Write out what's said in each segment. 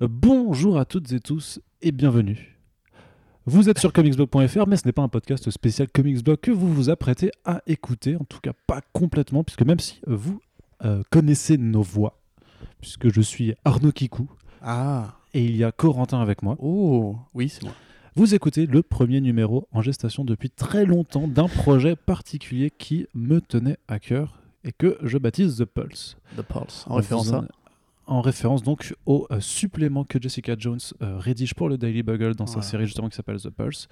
Bonjour à toutes et tous et bienvenue. Vous êtes sur comicsblog.fr, mais ce n'est pas un podcast spécial Comicsblog que vous vous apprêtez à écouter, en tout cas pas complètement, puisque même si vous euh, connaissez nos voix, puisque je suis Arnaud Kikou Ah, et il y a Corentin avec moi, oh, oui, c'est moi. vous écoutez le premier numéro en gestation depuis très longtemps d'un projet particulier qui me tenait à cœur et que je baptise The Pulse. The Pulse. En référence à en- En référence donc au euh, supplément que Jessica Jones euh, rédige pour le Daily Bugle dans sa série justement qui s'appelle The Pulse.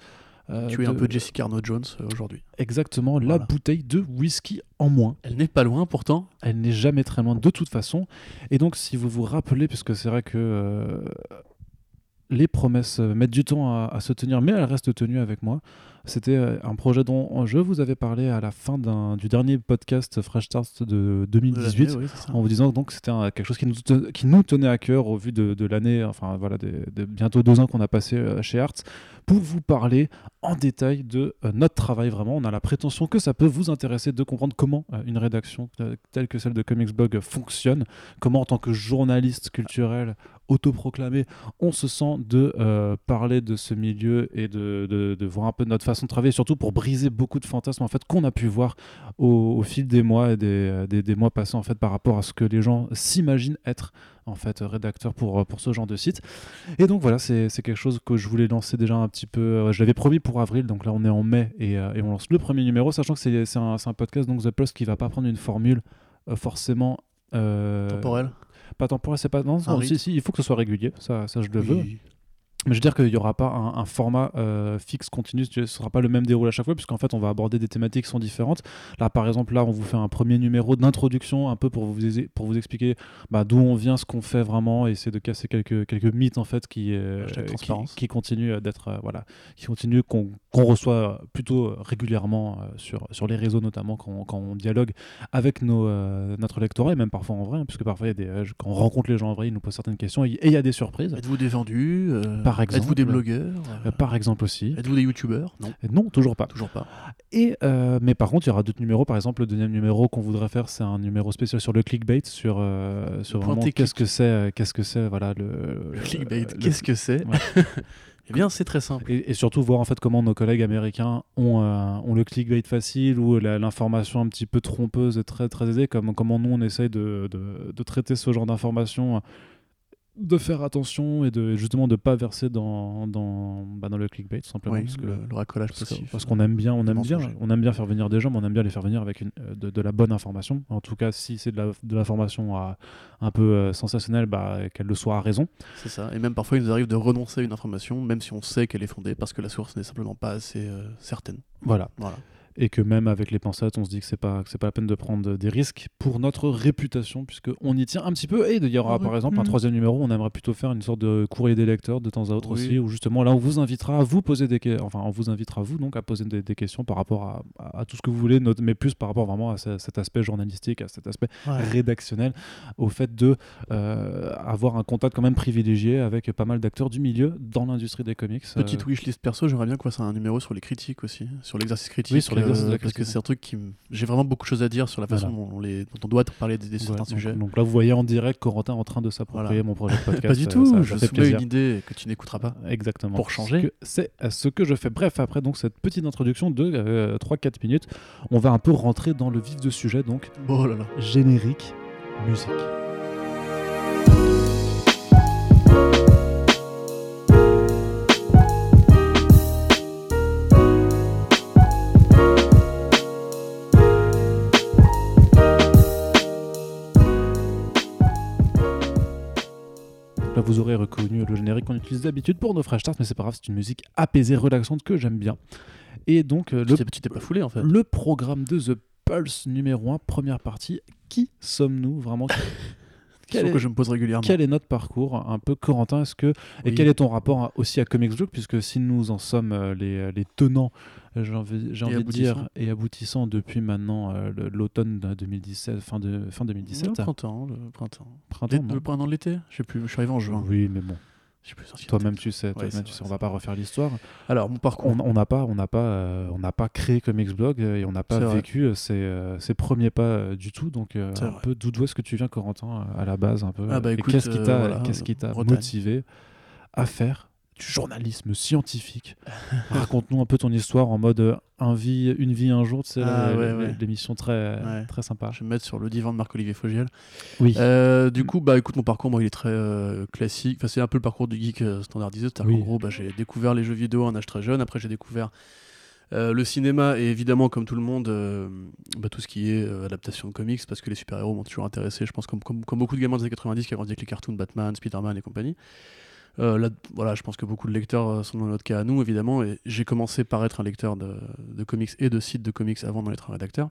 Euh, Tu es un peu Jessica Arnaud Jones euh, aujourd'hui. Exactement, la bouteille de whisky en moins. Elle n'est pas loin pourtant. Elle n'est jamais très loin de toute façon. Et donc, si vous vous rappelez, puisque c'est vrai que euh, les promesses mettent du temps à, à se tenir, mais elles restent tenues avec moi. C'était euh, un projet dont je vous avais parlé à la fin du dernier podcast Fresh Start de 2018. De l'année, oui. En vous disant donc que c'était quelque chose qui nous, te- qui nous tenait à cœur au vu de, de l'année, enfin voilà, des, des bientôt deux ans qu'on a passé euh, chez Arts, pour vous parler en détail de euh, notre travail vraiment. On a la prétention que ça peut vous intéresser de comprendre comment euh, une rédaction euh, telle que celle de Comics Blog fonctionne, comment en tant que journaliste culturel autoproclamé, on se sent de euh, parler de ce milieu et de, de- de voir un peu notre façon de travailler, surtout pour briser beaucoup de fantasmes en fait qu'on a pu voir au, au fil des mois et des, euh, des, des mois passés en fait par rapport à ce que les gens s'imaginent être en fait rédacteur pour, euh, pour ce genre de site. Et donc voilà, c'est quelque chose que je voulais lancer déjà un petit peu. euh, je l'avais promis pour avril, donc là on est en mai et, et on lance le premier numéro, sachant que c'est un, un podcast donc The Plus qui va pas prendre une formule forcément euh, Temporel. pas temporel, c'est pas non, si, si, il faut que ce soit régulier, ça, ça je le veux. Mais je veux dire qu'il n'y aura pas un, un format euh, fixe, continu, ce ne sera pas le même déroulé à chaque fois, puisqu'en fait, on va aborder des thématiques qui sont différentes. Là, par exemple, là, on vous fait un premier numéro d'introduction, un peu pour vous, pour vous expliquer bah, d'où on vient, ce qu'on fait vraiment, et essayer de casser quelques, quelques mythes, en fait, qui, euh, qui, qui continuent euh, d'être, euh, voilà, qui continuent, qu'on qu'on reçoit plutôt régulièrement sur, sur les réseaux, notamment, quand, on- quand on dialogue avec nos, notre lectorat, et même parfois en vrai, hein, puisque parfois, il y a des, quand on rencontre les gens en vrai, ils nous posent certaines questions, et il y a des surprises. Êtes-vous euh, Par exemple. Êtes-vous des blogueurs Euh, par exemple aussi. Êtes-vous des youtubeurs? Non, Et Non, toujours pas. toujours pas. Et euh, mais par contre, il y aura d'autres numéros. Par exemple, le deuxième numéro qu'on voudrait faire, c'est un numéro spécial sur le clickbait, sur sur, vraiment qu'est-ce que c'est, euh, qu'est-ce que c'est, voilà le, Le clickbait, qu'est-ce que c'est? Ouais. Eh bien, c'est très simple. et, et surtout voir en fait comment nos collègues américains ont, euh, ont le clickbait facile ou l'information un petit peu trompeuse et très très aisée, comme comment nous on essaye de, de, de traiter ce genre d'informations, euh, de faire attention et de justement de pas verser dans dans, bah, dans le clickbait tout simplement Oui, parce que le, le racolage parce que- possible. parce qu'on aime bien, on aime bien, on aime bien faire venir des gens, mais on aime bien les faire venir avec une, euh, de, de la bonne information. En tout cas, si c'est de la- de l'information à- un peu euh, sensationnelle, bah, qu'elle le soit à raison. C'est ça. Et même parfois, il nous arrive de renoncer à une information, même si on sait qu'elle est fondée, parce que la source n'est simplement pas assez euh, certaine. Voilà. Voilà. Et que même avec les pensettes, on se dit que c'est pas que c'est pas la peine de prendre des risques pour notre réputation, puisque on y tient un petit peu. Et il y aura oui. par exemple un Mhm. troisième numéro, on aimerait plutôt faire une sorte de courrier des lecteurs de temps à autre Oui. aussi, où justement là on vous invitera à vous poser des que- enfin on vous invitera vous donc à poser des, des questions par rapport à, à- à tout ce que vous voulez, not- mais plus par rapport vraiment à ce- cet aspect journalistique, à cet aspect rédactionnel au fait de euh, avoir un contact quand même privilégié avec pas mal d'acteurs du milieu dans l'industrie des comics. Petite Euh, wishlist perso, j'aimerais bien qu'on fasse un numéro sur les critiques aussi, sur l'exercice critique. Oui, sur de la Parce que c'est un truc qui. J'ai vraiment beaucoup de choses à dire sur la façon Voilà. dont, on les... dont on doit parler ouais, certains donc, sujets. donc là, vous voyez en direct Corentin en train de s'approprier Voilà. mon projet de podcast. Pas du euh, tout, ça- je soumets une idée que tu n'écouteras pas. Exactement. Pour changer. C'est euh, ce que je fais. Bref, après donc cette petite introduction de euh, 3-4 minutes, on va un peu rentrer dans le vif du sujet, donc Oh là là. générique, musique. Là, vous aurez reconnu le générique qu'on utilise d'habitude pour nos Fresh Starts, mais c'est pas grave, c'est une musique apaisée, relaxante que j'aime bien. Et donc, euh, le t'es- tu t'es pas foulé en fait. le programme de The Pulse numéro 1, première partie. Qui sommes-nous vraiment? Quel est- que je me pose régulièrement. Quel est notre parcours? Un peu Corentin, est-ce que et quel est ton rapport aussi à Comics Blog puisque si nous en sommes euh, les, les tenants, euh, j'ai envie, j'ai envie de dire et aboutissants depuis maintenant euh, l'automne de 2017, fin de fin 2017, Le printemps, le printemps. printemps. Le printemps de l'été Je sais plus, je suis arrivé en juin. Oui, mais bon. Toi-même, tu sais, Ouais, tu vrai, sais, on va pas refaire l'histoire. Alors, mon parcours. On n'a pas, on n'a pas, euh, on n'a pas créé euh, et on n'a pas vécu euh, ces, euh, ces premiers pas euh, du tout. Donc, euh, un vrai. peu d'où est-ce que tu viens, Corentin, à la base, un peu. Ah bah qu'est-ce qui euh, t'a, voilà, motivé à faire du journalisme scientifique Raconte-nous un peu ton histoire en mode euh, un vie, une vie, un jour. Sais, Ah, ouais, ouais. l'émission très, Ouais. très sympa. Je vais me mettre sur le divan de Marc-Olivier Fogiel. Oui. Euh, du coup, bah écoute, mon parcours, moi, il est très euh, classique. Enfin, c'est un peu le parcours du geek euh, standardisé. Oui. qu'en gros, bah, j'ai découvert les jeux vidéo à un âge très jeune. Après, j'ai découvert euh, le cinéma et évidemment, comme tout le monde, euh, bah, tout ce qui est euh, adaptation de comics, parce que les super-héros m'ont toujours intéressé. Je pense comme, comme, comme beaucoup de gamins des années 90 qui ont grandi avec les cartoons Batman, Spider-Man et compagnie. Euh, là, voilà, je pense que beaucoup de lecteurs euh, sont dans notre cas à nous, évidemment. Et j'ai commencé par être un lecteur de, comics et de sites de comics avant d'en être un rédacteur.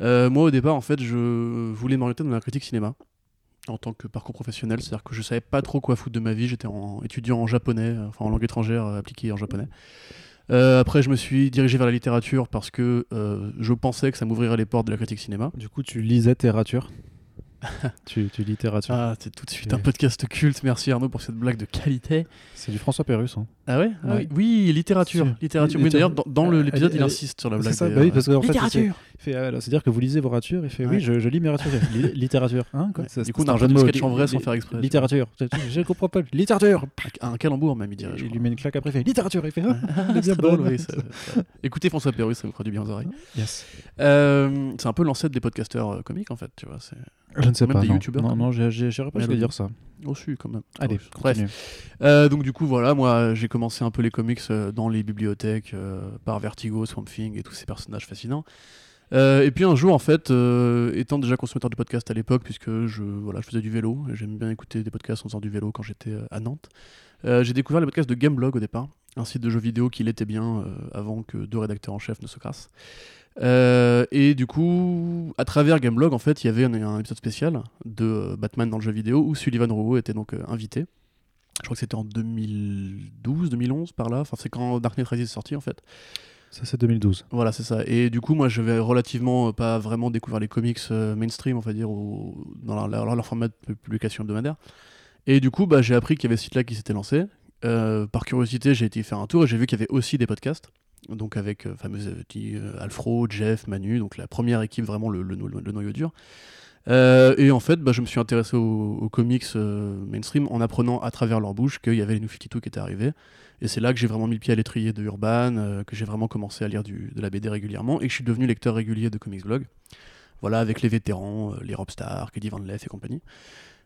Euh, moi, au départ, en fait, je voulais m'orienter dans la critique cinéma en tant que parcours professionnel, c'est-à-dire que je savais pas trop quoi foutre de ma vie. J'étais en, étudiant en japonais, enfin en langue étrangère appliquée en japonais. Après, je me suis dirigé vers la littérature parce que je pensais que ça m'ouvrirait les portes de la critique cinéma. Du coup, tu lisais littérature. tu, tu littérature. Ah, c'est tout de suite un podcast culte. Merci Arnaud pour cette blague de qualité. C'est du François Pérus. hein. Ah ouais, Ah Ouais. oui. Oui, littérature. Littérature. Oui, d'ailleurs, dans, dans le- Euh, l'épisode, il elle- insiste sur la C'est blague. ça, des- bah oui, parce qu'en fait, littérature. il fait, euh, c'est-à-dire que vous lisez vos ratures, il fait Ouais. oui, je, je lis mes ratures. Li- littérature, hein quoi Ouais. Ça, Du c'est coup, on un a jeu fait de sketch en vrai sans faire exprès. Littérature, je, comprends pas. Littérature. Un calembour même, il dirait. Il lui met une claque après, il fait littérature. Il fait ah, Ah, c'est ça- ça- Écoutez François Pérus, ça vous fera du bien aux oreilles. Yes. Euh, c'est un peu l'ancêtre des podcasteurs euh, comiques en fait, tu vois. Je ne sais Même pas. des non. youtubeurs, Non, non, j'irais pas jusqu'à dire ça. aussi quand même. Allez, bref. Euh, donc du coup voilà, moi j'ai commencé un peu les comics euh, dans les bibliothèques euh, par Vertigo, Swamp Thing et tous ces personnages fascinants. Et puis un jour en fait, étant déjà consommateur de podcasts à l'époque, puisque je voilà, je faisais du vélo, et j'aime bien écouter des podcasts en faisant du vélo quand j'étais à Nantes. j'ai découvert les podcasts de Gameblog au départ, un site de jeux vidéo qui l'était bien avant que deux rédacteurs en chef ne se crassent. Euh, et du coup, à travers Gameblog, en fait, il y avait un, un épisode spécial de euh, Batman dans le jeu vidéo où Sullivan Rouault était donc euh, invité. Je crois que c'était en 2012, 2011, par là. Enfin, c'est quand Dark Knight Rises est sorti, en fait. Ça, c'est 2012. Voilà, c'est ça. Et du coup, moi, je vais relativement euh, pas vraiment découvrir les comics euh, mainstream, on va dire, ou dans leur, leur- leur format de publication hebdomadaire. Et du coup, bah, j'ai appris qu'il y avait ce site-là qui s'était lancé. Euh, par curiosité, j'ai été faire un tour et j'ai vu qu'il y avait aussi des podcasts. Donc avec euh, fameux euh, euh, Alfro, Jeff, Manu, donc la première équipe, vraiment le, le no- le noyau dur. Euh, et en fait, bah, je me suis intéressé aux, comics mainstream en apprenant à travers leur bouche qu'il y avait les New 52 qui étaient arrivés. Et c'est là que j'ai vraiment mis le pied à l'étrier de Urban, que j'ai vraiment commencé à lire de la BD régulièrement et que je suis devenu lecteur régulier de Comics Blog. Voilà, avec les vétérans, les Rob Stark, Eddie Van Leff et compagnie.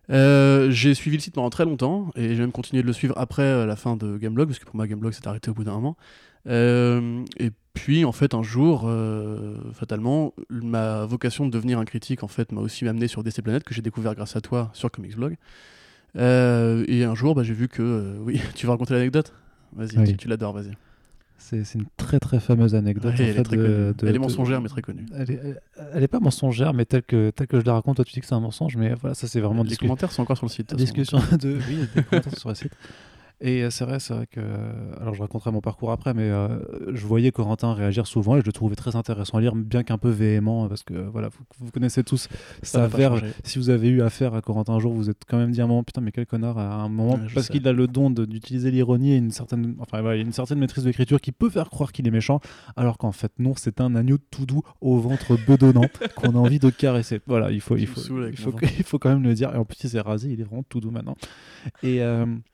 J'ai suivi le site pendant très longtemps et j'ai même continué de le suivre après la fin de Gameblog, parce que pour moi Gameblog s'est arrêté au bout d'un moment. Euh, et puis en fait un jour, euh, fatalement, ma vocation de devenir un critique en fait m'a aussi amené sur DC Planet que j'ai découvert grâce à toi sur Comics Blog. Euh, et un jour, bah, j'ai vu que oui, tu vas raconter l'anecdote? Vas-y, Oui. tu, tu l'adores, vas-y. C'est une très très fameuse anecdote. Ouais, en elle est très de- Elle est de- mensongère, mais très connue. Elle est, elle- est pas mensongère, mais telle que, telle que je la raconte, toi tu dis que c'est un mensonge, mais voilà, ça c'est vraiment Les discu- commentaires sont encore sur le site. discussion de. Oui, commentaires sur le site. Et euh, c'est vrai, c'est vrai que. Alors je raconterai mon parcours après, mais euh, je voyais Corentin réagir souvent et je le trouvais très intéressant à lire, bien qu'un peu véhément, parce que voilà, vous, vous connaissez tous Ça sa verve. Si vous avez eu affaire à Corentin un jour, vous êtes quand même dit à un moment, putain, mais quel connard, à un moment, Ouais, parce qu'il a le don d'utiliser l'ironie et une certaine, enfin, une certaine maîtrise de l'écriture qui peut faire croire qu'il est méchant, alors qu'en fait, non, c'est un agneau tout doux au ventre bedonnant qu'on a envie de caresser. Voilà, il faut, il faut, il faut, il quand même le dire. Et en plus, il s'est rasé, il est vraiment tout doux maintenant. Et. euh, et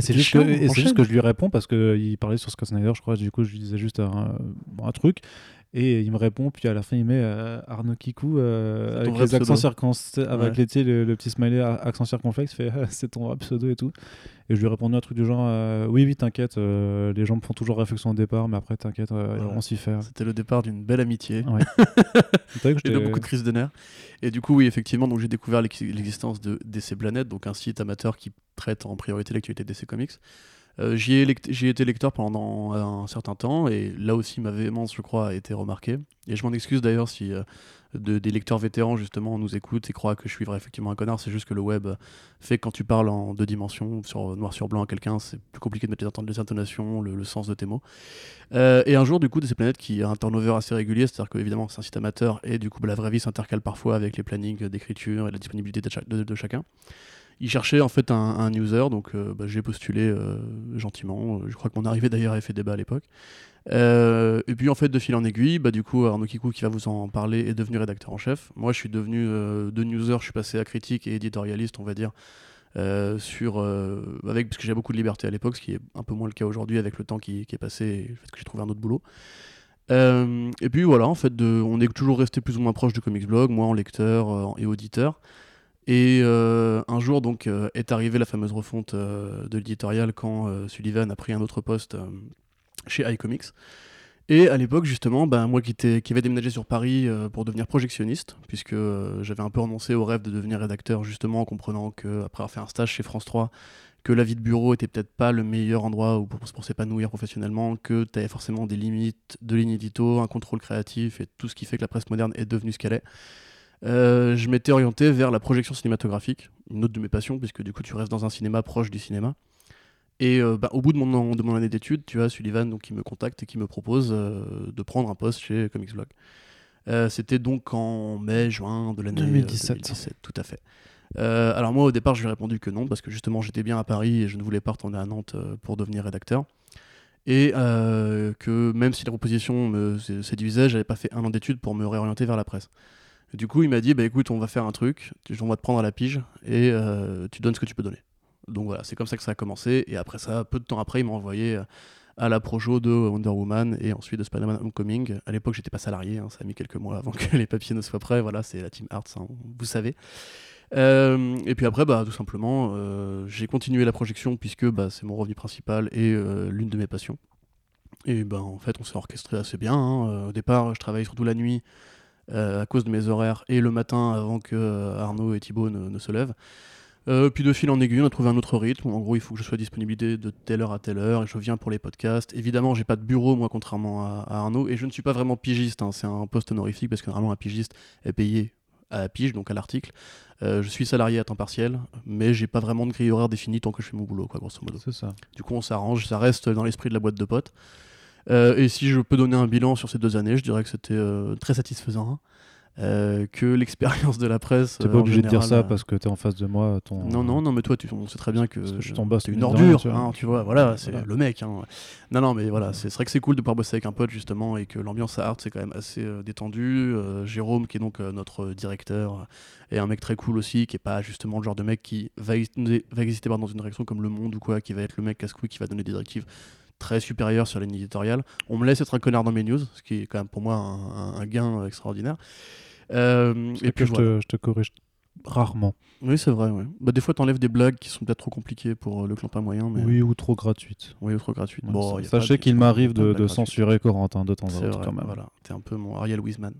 c'est juste, que, juste que je lui réponds parce qu'il parlait sur Scott Snyder, je crois. Du coup, je lui disais juste un, un truc. Et il me répond, puis à la fin, il met euh, Arnaud Kikou euh, avec les accents circonflexes, avec Ouais. les, le, le petit smiley accent circonflexe, fait c'est ton pseudo et tout. Et je lui ai répondu un truc du genre euh, Oui, oui, t'inquiète, euh, les gens me font toujours réflexion au départ, mais après, t'inquiète, Voilà. on s'y fait. C'était le départ d'une belle amitié. Ouais. Et de beaucoup de crises de nerfs. Et du coup, oui, effectivement, donc j'ai découvert l'ex- l'existence de DC Planet, donc un site amateur qui traite en priorité l'actualité DC Comics. Euh, J'y ai, été lecteur pendant un certain temps, et là aussi ma véhémence, je crois, a été remarquée. Et je m'en excuse d'ailleurs si euh, de- des lecteurs vétérans, justement, nous écoutent et croient que je suis vrai, effectivement un connard. C'est juste que le web fait que quand tu parles en deux dimensions, noir sur blanc à quelqu'un, c'est plus compliqué de mettre les inton- les intonations, le, sens de tes mots. Euh, et un jour, du coup, DC Planet qui a un turnover assez régulier, c'est-à-dire qu'évidemment, c'est un site amateur et du coup, bah, la vraie vie s'intercale parfois avec les plannings d'écriture et la disponibilité de, de- de chacun. Il cherchait en fait un, un user, donc euh, bah, j'ai postulé euh, gentiment. Je crois que mon arrivée d'ailleurs avait fait débat à l'époque. Euh, et puis en fait, de fil en aiguille, bah, du coup, Arnaud qui va vous en parler est devenu rédacteur en chef. Moi, je suis devenu de newser, je suis passé à critique et éditorialiste, on va dire. sur avec parce que j'ai beaucoup de liberté à l'époque, ce qui est un peu moins le cas aujourd'hui avec le temps qui, est passé et le fait que j'ai trouvé un autre boulot. Euh, et puis voilà, en fait, de, on est toujours resté plus ou moins proche du comics blog, moi en lecteur euh, et auditeur. Et euh, un jour, donc, est arrivée la fameuse refonte de l'éditorial quand Sullivan a pris un autre poste chez iComics. Et à l'époque, justement, ben, moi qui, qui avait déménagé sur Paris pour devenir projectionniste, puisque j'avais un peu renoncé au rêve de devenir rédacteur, justement, en comprenant qu'après avoir fait un stage chez France 3, que la vie de bureau était peut-être pas le meilleur endroit pour, pour s'épanouir professionnellement, que tu avais forcément des limites de l'inédito, un contrôle créatif et tout ce qui fait que la presse moderne est devenue ce qu'elle est. Euh, je m'étais orienté vers la projection cinématographique, une autre de mes passions, puisque du coup tu restes dans un cinéma proche du cinéma. Et euh, bah, au bout de mon, de mon année d'études, tu as Sullivan donc, qui me contacte et qui me propose euh, de prendre un poste chez Comics Blog. C'était donc en mai, juin de l'année 2017. 2017. Tout à fait. Alors moi au départ je lui ai répondu que non parce que justement j'étais bien à Paris et je ne voulais pas retourner à Nantes pour devenir rédacteur. Et euh, que même si la proposition me séduisait, j'avais pas fait un an d'études pour me réorienter vers la presse. Du coup il m'a dit bah écoute on va faire un truc, on va te prendre à la pige et tu donnes ce que tu peux donner. Donc voilà c'est comme ça que ça a commencé et après ça peu de temps après il m'a envoyé à la projo de Wonder Woman et ensuite de Spider-Man Homecoming. À l'époque, j'étais pas salarié, hein, ça a mis quelques mois avant que les papiers ne soient prêts. Voilà, c'est la Team Arts, hein, vous savez. Euh, et puis après, bah, tout simplement, euh, j'ai continué la projection puisque bah, c'est mon revenu principal et euh, l'une de mes passions. Et ben en fait, on s'est orchestré assez bien. Hein. Au départ, je travaillais surtout la nuit à cause de mes horaires et le matin avant que Arnaud et Thibaut ne, se lèvent. puis de fil en aiguille, on a trouvé un autre rythme. En gros, il faut que je sois disponible de telle heure à telle heure et je viens pour les podcasts. Évidemment, j'ai pas de bureau, moi, contrairement à, Arnaud, et je ne suis pas vraiment pigiste. Hein. C'est un poste honorifique parce que normalement, un pigiste est payé à la pige, donc à l'article. Euh, je suis salarié à temps partiel, mais j'ai pas vraiment de grille horaire définie tant que je fais mon boulot, quoi, grosso modo. C'est ça. Du coup, on s'arrange, ça reste dans l'esprit de la boîte de potes. Euh, et si je peux donner un bilan sur ces deux années, je dirais que c'était euh, très satisfaisant. Hein. Euh, que l'expérience de la presse. T'es pas obligé de dire ça euh, parce que t'es en face de moi. Ton... Non, non, non, mais toi, tu, on sait très bien que, je t'en c'est une ordure, hein, tu vois, voilà, c'est le mec. Hein. Non, non, mais voilà, c'est vrai que c'est cool de pouvoir bosser avec un pote justement et que l'ambiance à Art c'est quand même assez euh, détendu. Jérôme, qui est donc notre directeur, est un mec très cool aussi, qui est pas justement le genre de mec qui va, va exister dans une direction comme Le Monde ou quoi, qui va être le mec casse-couille qui va donner des directives très supérieures sur la ligne éditoriale. On me laisse être un connard dans mes news, ce qui est quand même pour moi un gain extraordinaire. Euh, et puis je, te, je, te, corrige rarement. Oui, c'est vrai. Ouais. Bah, des fois, tu enlèves des blagues qui sont peut-être trop compliquées pour euh, le clampin moyen. Mais... Oui, ou trop gratuites. Oui, ou trop gratuites. bon, sachez qu'il m'arrive de, de censurer Corentin de temps en temps. Quand même. Voilà, t'es un peu mon Ariel Wiesman.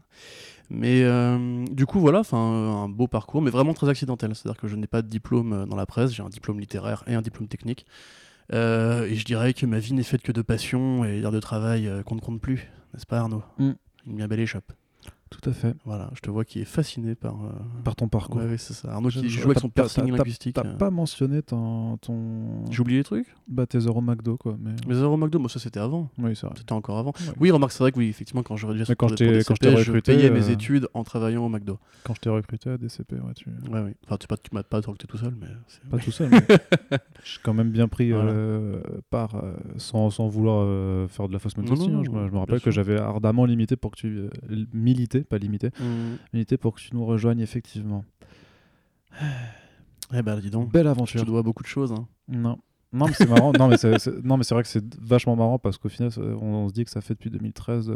Mais euh, du coup, voilà, un beau parcours, mais vraiment très accidentel. C'est-à-dire que je n'ai pas de diplôme dans la presse, j'ai un diplôme littéraire et un diplôme technique. Et je dirais que ma vie n'est faite que de passion et de travail qu'on ne compte plus, n'est-ce pas Arnaud? Mm. Une bien belle échoppe. Tout à fait. Voilà, je te vois qui est fasciné par, euh, par ton parcours. oui, c'est ça. Arnaud qui joue avec son piercing linguistique. T'as euh. pas mentionné ton. J'ai oublié les trucs Bah, tes euros McDo, quoi. Mais, mais euros McDo, moi, ça c'était avant. Oui, c'est vrai. C'était encore avant. Oui, remarque, c'est vrai que oui, effectivement, quand j'aurais déjà quand je t'ai recruté, je payais mes euh, études en travaillant au McDo. Quand je t'ai recruté à DCP, ouais, tu. Ouais, oui. Enfin, tu, tu m'as pas recruté tout seul, mais. Pas tout seul, mais. J'ai quand même bien pris part sans, sans vouloir faire de la fausse modestie. Hein. Je me rappelle que j'avais ardemment limité pour que tu pas limité unité pour que tu nous rejoignes effectivement. Eh ben dis donc. Belle aventure. Tu dois beaucoup de choses. Hein. Non. Non mais c'est marrant. non mais c'est, non mais c'est vrai que c'est vachement marrant parce qu'au final on, se dit que ça fait depuis 2013.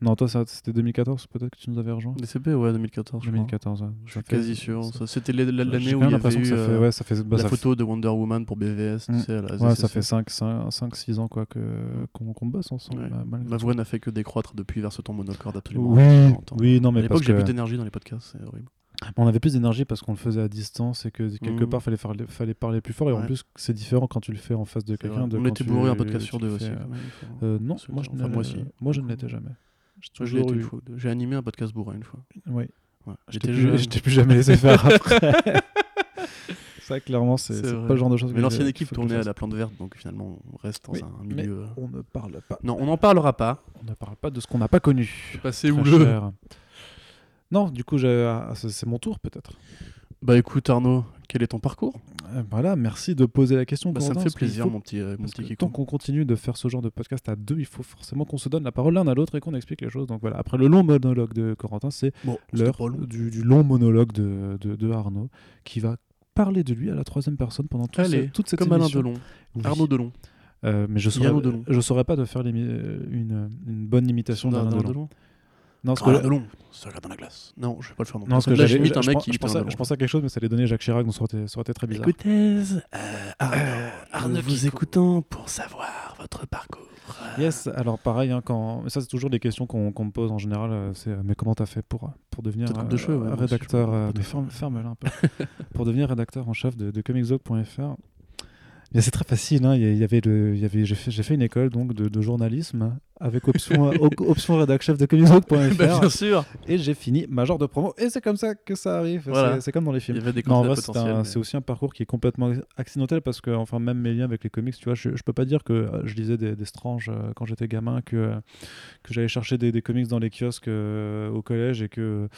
Non, toi, c'était 2014 peut-être que tu nous avais rejoint DCP, ouais, 2014. 2014, je suis quasi sûr. C'était l'année où il y avait eu fait, ouais, ça fait, bah, la photo de Wonder Woman pour BVS. Tu mm. sais, ouais, ça fait 5-6 ans quoi qu'on bosse ensemble. Bah, Ma voix n'a fait que décroître depuis vers ce temps monocorde absolument. Oui, oui non, mais à l'époque, j'ai plus d'énergie dans les podcasts, c'est horrible. On avait plus d'énergie parce qu'on le faisait à distance et que quelque mm. part fallait, faire, fallait parler plus fort et en plus c'est différent quand tu le fais en face de quelqu'un. On était bourré un podcast sur deux aussi. Euh, non, moi je ne l'étais jamais. J'ai animé un podcast bourrin une fois. Oui. Ouais. J'étais plus, jamais laissé faire après. ça, clairement, c'est pas le genre de choses. Mais l'ancienne équipe tournait à la plante verte, donc finalement, on reste dans un milieu. Mais on ne parle pas. Non, on n'en parlera pas. On ne parle pas de ce qu'on n'a pas connu. Passé ou le. Non, du coup, ah, c'est mon tour peut-être. Bah écoute Arnaud, Quel est ton parcours Euh, Voilà, merci de poser la question. Bah, Ça me fait plaisir, faut- mon petit, euh, mon parce petit tant qu'on continue de faire ce genre de podcast à deux, il faut forcément qu'on se donne la parole l'un à l'autre et qu'on explique les choses. Donc voilà, après le long monologue de Corentin, c'est Bon, l'heure du, du long monologue de, de, de Arnaud qui va parler de lui à la troisième personne pendant tout ce- Allez, toute cette comme Alain. Delon. Oui. Arnaud Delon. Euh, mais je saurais, Delon. je saurais pas de faire une, une bonne imitation d'Alain Alain Delon. Non, Quand Alain que, regarde dans la glace. Non, je vais pas le faire non plus. non, parce que j'avais- un je, mec pense- qui je pensais, Delon. je pensais à quelque chose, mais ça allait donner Jacques Chirac, donc ça aurait été, ça aurait été très bizarre. Écoutez, euh, Arnaud, Arnaud nous vous Kiko. écoutons pour savoir votre parcours. Yes, alors pareil, hein, quand... ça c'est toujours des questions qu'on me pose en général, euh, c'est euh, mais comment t'as fait pour, pour devenir euh, de cheveux, ouais, rédacteur, euh, faire. ferme, ferme-la un peu, pour devenir rédacteur en chef de, de comiczog.fr Bien, c'est très facile, hein, il y il avait le, il y avait, j'ai fait, j'ai fait une école donc de, de journalisme avec option, op- option rédac chef de comiczog.fr Bah, bien sûr. et j'ai fini major de promo et c'est comme ça que ça arrive, Voilà. c'est- c'est comme dans les Il films. y avait des Non, en vrai, c'est potentiels. un- mais- c'est aussi un parcours qui est complètement accidentel parce que, enfin, même mes liens avec les comics, tu vois, je, je peux pas dire que euh, je lisais des, des Strange euh, quand j'étais gamin, que, euh, que j'allais chercher des, des comics dans les kiosques euh, au collège et que,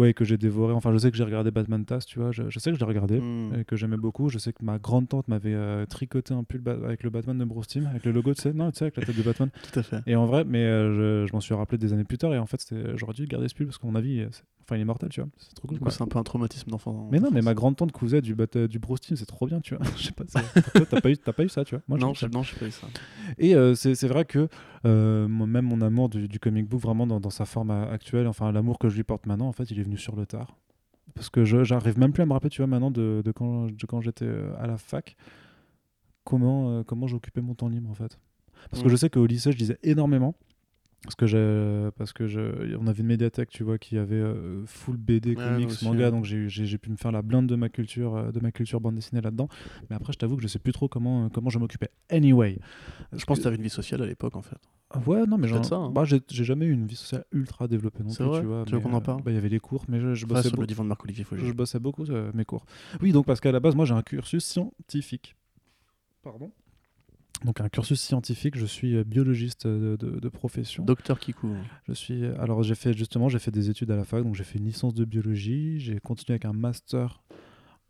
ouais, que j'ai dévoré. Enfin, je sais que j'ai regardé Batman Tass, tu vois, je, je sais que je l'ai regardé. Hmm. Et que j'aimais beaucoup. Je sais que ma grande tante m'avait euh, tricoté un pull avec le Batman de Bruce Timm, avec le logo, tu sais, non, tu sais, avec la tête de Batman. Tout à fait. Et en vrai, mais euh, je, je m'en suis rappelé des années plus tard. Et en fait, j'aurais dû garder ce pull parce qu'à mon avis, euh, enfin, il est mortel, tu vois. C'est trop cool. C'est un peu un traumatisme d'enfant. Mais non, mais ma grande tante cousait du, bat- du Bruce Timm, c'est trop bien, tu vois. Je sais pas, t'as pas eu, pas eu ça, tu vois. Moi, non, j'ai- pas eu ça. Et c'est c'est vrai que euh, même mon amour du, du comic book, vraiment dans, dans sa forme actuelle, enfin l'amour que je lui porte maintenant, en fait, il est venu sur le tard. Parce que j'arrive même plus à me rappeler, tu vois, maintenant de, de quand, de quand j'étais euh, à la fac, comment, euh, comment j'occupais mon temps libre, en fait. Parce que Mm. je sais qu'au lycée, je lisais énormément. Parce que, j'ai, parce que je, on avait une médiathèque, tu vois, qui avait euh, full BD, Ouais, comics, aussi, manga, ouais. donc j'ai, pu me faire la blinde de ma culture, euh, de ma culture bande dessinée là-dedans. Mais après, je t'avoue que je sais plus trop comment, euh, comment je m'occupais. Anyway. Je pense que tu avais une vie sociale à l'époque, en fait. Ouais, non, mais ça, hein. bah, j'ai, jamais eu une vie sociale ultra développée non plus, vrai tu vois. Tu veux qu'on en parle bah, Il y avait les cours, mais je, bossais, sur beau- le divan de Marc-Olivier Fogier. je bossais beaucoup euh, mes cours. Oui, donc parce qu'à la base, moi, j'ai un cursus scientifique. Pardon donc un cursus scientifique, je suis euh, biologiste euh, de, de- de profession. Docteur Kikou. Je suis alors j'ai fait justement j'ai fait des études à la fac donc j'ai fait une licence de biologie, j'ai continué avec un master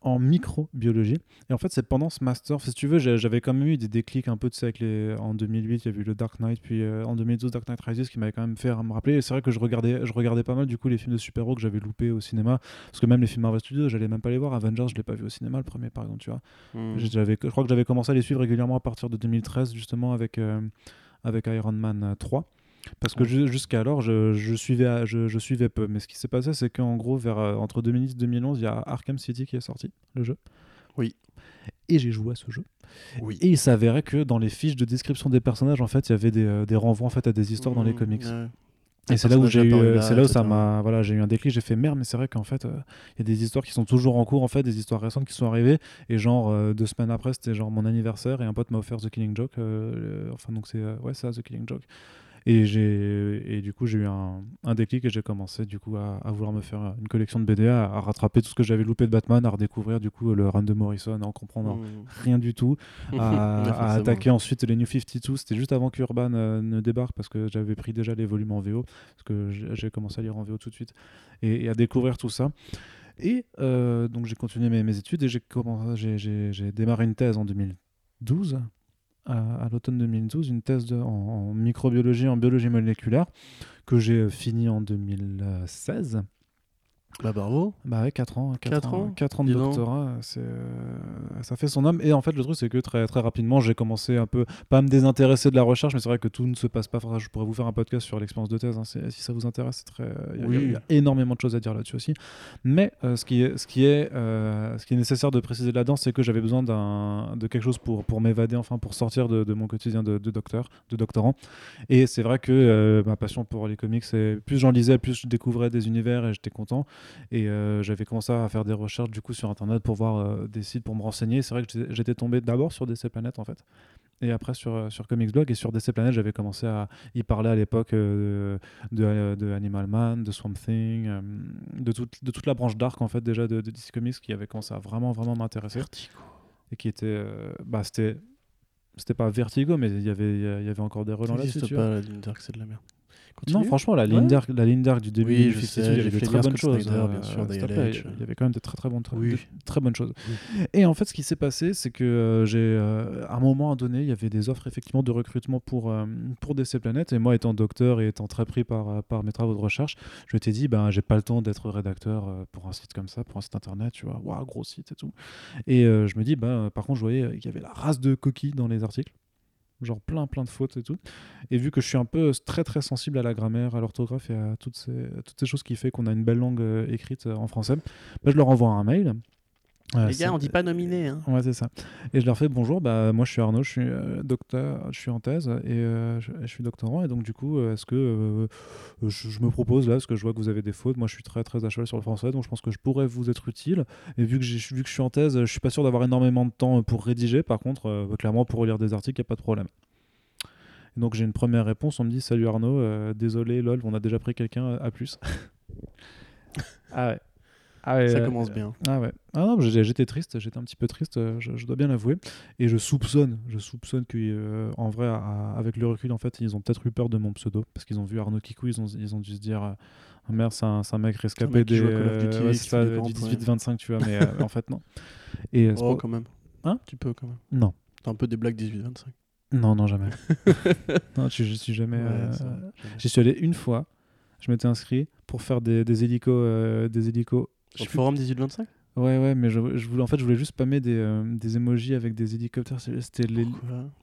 en microbiologie. Et en fait c'est pendant ce master si tu veux j'avais quand même eu des déclics un peu de ça avec les en 2008 il y a eu le Dark Knight puis euh, en 2012 Dark Knight Rises qui m'avait quand même fait me rappeler. Et c'est vrai que je regardais je regardais pas mal du coup les films de super-héros que j'avais loupés au cinéma. Parce que même les films Marvel Studios j'allais même pas les voir. Avengers je l'ai pas vu au cinéma le premier par exemple tu vois. Hmm. j'avais, je crois que j'avais commencé à les suivre régulièrement à partir de 2013, justement, avec, euh, avec Iron Man euh, 3. Parce que jusqu'alors, je, je, suivais, je, je suivais peu. Mais ce qui s'est passé, c'est qu'en gros, vers, euh, entre 2010 et 2011, il y a Arkham City qui est sorti, le jeu. Oui. Et j'ai joué à ce jeu. Oui. Et il s'avérait que dans les fiches de description des personnages, en fait, il y avait des, euh, des renvois en fait, à des histoires dans les Hmm, comics. ouais. Et c'est là où j'ai eu, euh, là, c'est là où ça etc. m'a, voilà, j'ai eu un déclic. J'ai fait merde, mais c'est vrai qu'en fait, euh, il y a des histoires qui sont toujours en cours, en fait, des histoires récentes qui sont arrivées. Et genre euh, deux semaines après, c'était genre mon anniversaire et un pote m'a offert The Killing Joke. euh, enfin donc c'est, ouais, ça, The Killing Joke. Et j'ai, et du coup j'ai eu un, un déclic et j'ai commencé du coup à, à vouloir me faire une collection de BD, à, à rattraper tout ce que j'avais loupé de Batman, à redécouvrir du coup le run de Morrison, à en comprendre Hmm. rien du tout à, attaquer ensuite les New 52. C'était juste avant qu'Urban euh, ne débarque parce que j'avais pris déjà les volumes en VO, parce que j'ai commencé à lire en VO tout de suite, et, et à découvrir tout ça. Et euh, donc j'ai continué mes, mes études et j'ai démarré une thèse en 2012. À, l'automne 2012, une thèse en, en microbiologie, en biologie moléculaire, que j'ai euh, fini en 2016. Bah bravo. Bah ouais, 4 ans. 4, Quatre ans, ans, quatre ans de doctorat, c'est, euh, ça fait son homme. Et en fait, le truc, c'est que très, très rapidement, j'ai commencé un peu, pas à me désintéresser de la recherche, mais c'est vrai que tout ne se passe pas. Je pourrais vous faire un podcast sur l'expérience de thèse, hein, si ça vous intéresse. Très, il y a- il y, a- il y a énormément de choses à dire là-dessus aussi. Mais euh, ce, qui est, ce, qui est, euh, ce qui est nécessaire de préciser là-dedans, c'est que j'avais besoin d'un, de quelque chose pour, pour m'évader, enfin, pour sortir de, de mon quotidien de, de docteur, de doctorant. Et c'est vrai que euh, ma passion pour les comics, c'est plus j'en lisais, plus je découvrais des univers et j'étais content. Et euh, j'avais commencé à faire des recherches du coup sur internet pour voir euh, des sites pour me renseigner. C'est vrai que j'étais- tombé d'abord sur DC Planet en fait. Et après sur, euh, sur Comics Blog et sur DC Planet, j'avais commencé à y parler à l'époque euh, de, de, de Animal Man, de Swamp Thing, euh, de, toute, de toute la branche dark en fait déjà de, de DC Comics qui avait commencé à vraiment vraiment m'intéresser Vertigo. et qui était bah c'était c'était pas Vertigo mais il y avait il y avait encore des relents Ça là-dessus n'existe vois. pas la dark, c'est de la merde. Continue. Non, franchement, la ligne Ouais. d'arc, du début Oui, du je 52, sais, il y j'ai avait des fait très bonnes choses. Snyder, bien sûr. Il y avait quand même des très très bonnes, Oui. de très bonnes choses. Et en fait, ce qui s'est passé, c'est que euh, j'ai, euh, à un moment donné, il y avait des offres effectivement de recrutement pour euh, pour DC Planet. Et moi, étant docteur et étant très pris par par mes travaux de recherche, je m'étais dit, ben, j'ai pas le temps d'être rédacteur pour un site comme ça, pour un site internet, tu vois, waouh, gros site et tout. Et euh, je me dis, ben, par contre, je voyais qu'il y avait la race de coquilles dans les articles. Genre plein plein de fautes et tout. Et vu que je suis un peu très très sensible à la grammaire, à l'orthographe et à toutes ces, toutes ces choses qui fait qu'on a une belle langue euh, écrite euh, en français, bah, je leur envoie un mail. Euh, Les gars, on dit pas nominé. Hein. Ouais, c'est ça. Et je leur fais bonjour, bah, moi je suis Arnaud, je suis euh, docteur, je suis en thèse et euh, je, je suis doctorant. Et donc, du coup, euh, est-ce que je, je me propose là, parce que je vois que vous avez des fautes, moi je suis très très à cheval sur le français, donc je pense que je pourrais vous être utile. Et vu que, j'ai- vu que je suis en thèse, je suis pas sûr d'avoir énormément de temps pour rédiger. Par contre, clairement, pour lire des articles, il n'y a pas de problème. Et donc, j'ai une première réponse, on me dit Salut Arnaud, désolé, lol, on a déjà pris quelqu'un à plus. ah ouais. Ah ouais, Ça euh, commence bien. ah ouais. Ah non, j'étais triste, j'étais un petit peu triste, euh, je, je dois bien l'avouer. Et je soupçonne, je soupçonne qu'en vrai, à- avec le recul, en fait, ils ont peut-être eu peur de mon pseudo parce qu'ils ont vu Arnaud Kikou, ils ont, ils ont dû se dire, euh, ah merde, c'est un, un mec rescapé mec des, joue à Call of Duty, euh, ouais, ça, des du ventes, ouais. 18-25, tu vois, mais euh, en fait, non. Et euh, Oh, quand même. Hein Tu peux quand même. Non, T'as un peu des blagues 18-25. non, non, jamais. non, je, je suis jamais. Euh. J'y suis allé une fois, je m'étais inscrit pour faire des, des hélicos. euh, des hélicos. Sur le forum 18-25 Ouais, ouais, mais je, je voulais, en fait, je voulais juste spammer des, euh, des emojis avec des hélicoptères. C'était les.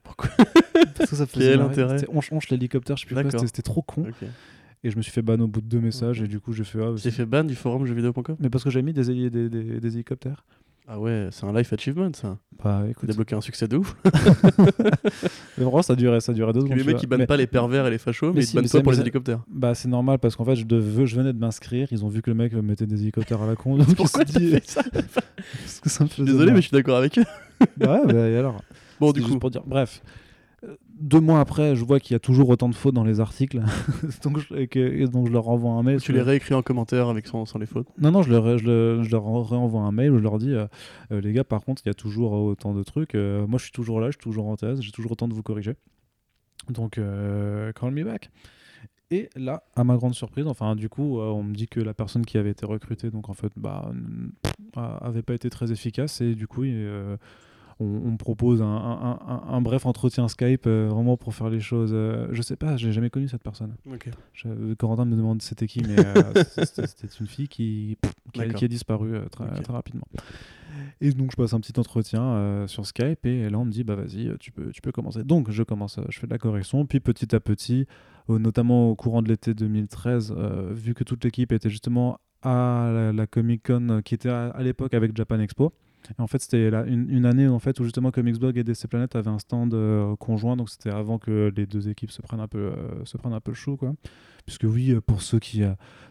Pourquoi? Parce que ça faisait Quel intérêt C'était onche, onche l'hélicoptère, je sais plus quoi, c'était trop con. Et je me suis fait ban au bout de deux messages, et du coup, j'ai fait. Ah, Tu t'es fait ban du forum jeuxvideo.com Mais parce que j'ai mis des, des, des, des hélicoptères. Ah ouais, c'est un life achievement ça. Bah écoute. débloquer un succès de ouf. Mais vraiment, ça durait, ça durait deux secondes. les mecs qui bannent Mais- pas les pervers et les fachos, mais, mais ils si, bannent toi pour les hélicoptères. Bah c'est normal parce qu'en fait, je, venais de m'inscrire, ils ont vu que le mec mettait des hélicoptères à la con. donc ils Pourquoi dit- fait ça Parce que ça me Désolé, mais je suis d'accord avec eux. Bah ouais, bah, et alors? Bon, du juste coup, pour dire. Bref, deux mois après, je vois qu'il y a toujours autant de fautes dans les articles, donc, je, que- donc je leur envoie un mail. tu les réécris en commentaire avec sans, sans les fautes? Non, non, je leur, je, le- je leur réenvoie un mail où je leur dis, euh, euh, les gars, par contre, il y a toujours autant de trucs. euh, moi, je suis toujours là, je suis toujours en thèse, j'ai toujours autant de vous corriger. Donc, call me back. Et là, à ma grande surprise, enfin, du coup, on me dit que la personne qui avait été recrutée, donc en fait, bah, avait pas été très efficace. Et du coup, il, on, on me propose un, un- un- un bref entretien Skype, euh, vraiment pour faire les choses. euh, je sais pas, j'ai jamais connu cette personne. Ok. Je- Corentin me demande c'était qui, mais euh, c'était une fille qui, qui, a, D'accord. qui a disparu euh, très, très rapidement. Et donc je passe un petit entretien euh, sur Skype et là on me dit bah vas-y tu peux tu peux commencer. Donc je commence, je fais de la correction, puis petit à petit, notamment au courant de l'été 2013, euh, vu que toute l'équipe était justement à la, la Comic Con qui était à, à l'époque avec Japan Expo. Et en fait, c'était une, une année en fait, où justement Comics Blog et DC Planet avaient un stand euh, conjoint, donc c'était avant que les deux équipes se prennent un peu, euh, se prennent un peu le chou. Quoi. Puisque oui, euh, pour ceux qui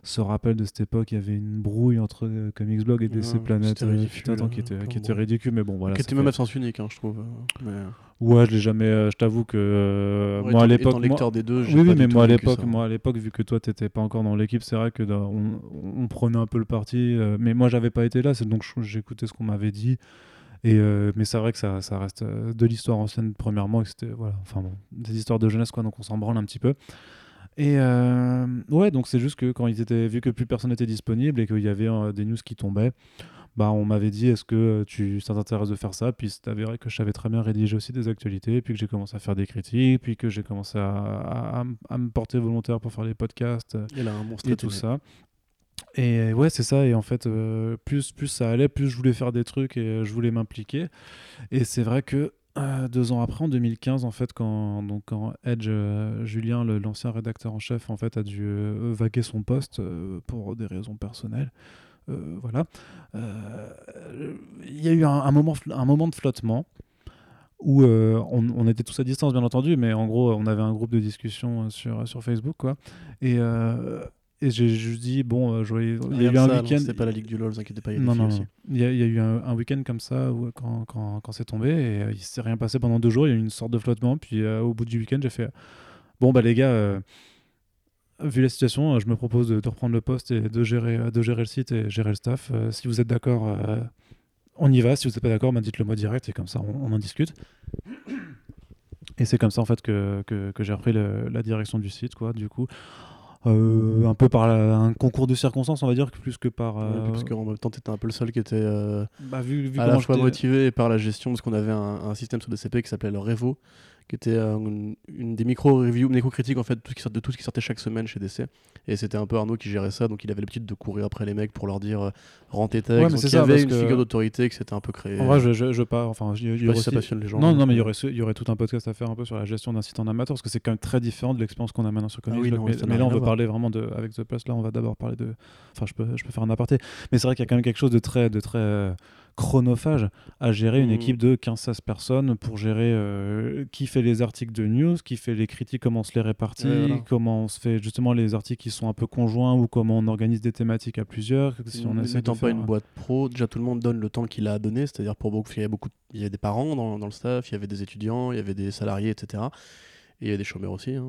se rappellent de cette époque, il y avait une brouille entre euh, Comics Blog et DC Ouais, Planet, ridicule, un temps qui était, qui était ridicule, mais bon, voilà. qui était même à sens unique, hein, je trouve. Mais... Ouais, je l'ai jamais, euh, je t'avoue que euh, Ouais, moi à l'époque. moi- lecteur des deux, oui, pas oui, mais moi à l'époque, moi à l'époque, vu que toi t'étais pas encore dans l'équipe, c'est vrai que dans- on, on prenait un peu le parti. euh, mais moi, j'avais pas été là, c'est donc j'écoutais ce qu'on m'avait dit. Et euh, mais c'est vrai que ça, ça reste euh, de l'histoire ancienne premièrement, c'était voilà, enfin bon, des histoires de jeunesse quoi, donc on s'en branle un petit peu. Et euh, ouais, donc c'est juste que quand ils étaient, vu que plus personne n'était disponible et qu'il y avait euh, des news qui tombaient, bah on m'avait dit est-ce que tu ça t'intéresse de faire ça? Puis c'est avéré que je savais très bien rédiger aussi des actualités, puis que j'ai commencé à faire des critiques, puis que j'ai commencé à, à- à me porter volontaire pour faire les podcasts un monstre et tout ça. Et ouais, c'est ça. Et en fait, euh, plus, plus ça allait, plus je voulais faire des trucs et euh, je voulais m'impliquer. Et c'est vrai que euh, deux ans après, en 2015, en fait, quand, donc, quand Edge, euh, Julien, le- l'ancien rédacteur en chef, en fait, a dû euh, vaquer son poste pour des raisons personnelles. Euh, voilà. Euh, Il y a eu un, un moment, un moment de flottement où euh, on, on était tous à distance, bien entendu, mais en gros, on avait un groupe de discussion sur, sur Facebook, quoi. Et, euh, et j'ai juste dit, bon, je voyais- il y a eu un week-end. C'était pas la Ligue du LoL, vous inquiétez pas, il y a Non, non, non. aussi. Il y, a, il y a eu un, un week-end comme ça où, quand, quand, quand c'est tombé et euh, il s'est rien passé pendant deux jours. Il y a eu une sorte de flottement. Puis au bout du week-end, j'ai fait Bon, bah les gars, vu la situation, euh, je me propose de, de reprendre le poste et de gérer, euh, de gérer le site et gérer le staff. Euh, si vous êtes d'accord, euh, on y va. Si vous n'êtes pas d'accord, bah, dites-le moi direct et comme ça, on, on en discute. Et c'est comme ça en fait que, que, que j'ai repris le- la direction du site, quoi. Du coup, Euh, un peu par la- un concours de circonstances, on va dire, plus que par. Ouais, euh, parce qu'en même temps, t'étais un peu le seul qui était euh, bah, vu, vu à la fois motivé par la gestion, parce qu'on avait un, un système sur DCP qui s'appelait le Revo, qui était euh, une, une des micro-reviews, micro-critiques en fait, tout qui de tout ce qui sortait chaque semaine chez DC. Et c'était un peu Arnaud qui gérait ça, donc il avait l'habitude de courir après les mecs pour leur dire euh, rends tes textes. Ouais, mais donc il y avait une que- figure d'autorité qui s'était un peu créée. En vrai, je, je, je pas. Enfin, y Je sais pas aurait si ça aussi- passionne les gens. Non, non, mais il y aurait, ce- il y aurait tout un podcast à faire un peu sur la gestion d'un site en amateur, parce que c'est quand même très différent de l'expérience qu'on a maintenant sur Ah oui, Comics non, mais, mais là, on veut parler vraiment de. Avec The Plus, là, on va d'abord parler de. Enfin, je peux, je peux faire un aparté. Mais c'est vrai qu'il y a quand même quelque chose de très, de très euh, chronophage à gérer une Mhm. équipe de 15-16 personnes pour gérer euh, qui fait les articles de news, qui fait les critiques, comment on se les répartit, voilà. comment on se fait justement les articles qui sont un peu conjoints ou comment on organise des thématiques à plusieurs. Si on essaie de N'étant pas faire- une boîte pro, déjà tout le monde donne le temps qu'il a à donner, c'est-à-dire pour beaucoup, il y avait beaucoup, il y avait des parents dans, dans le staff, il y avait des étudiants, il y avait des salariés, etc. Et il y avait des chômeurs aussi. hein.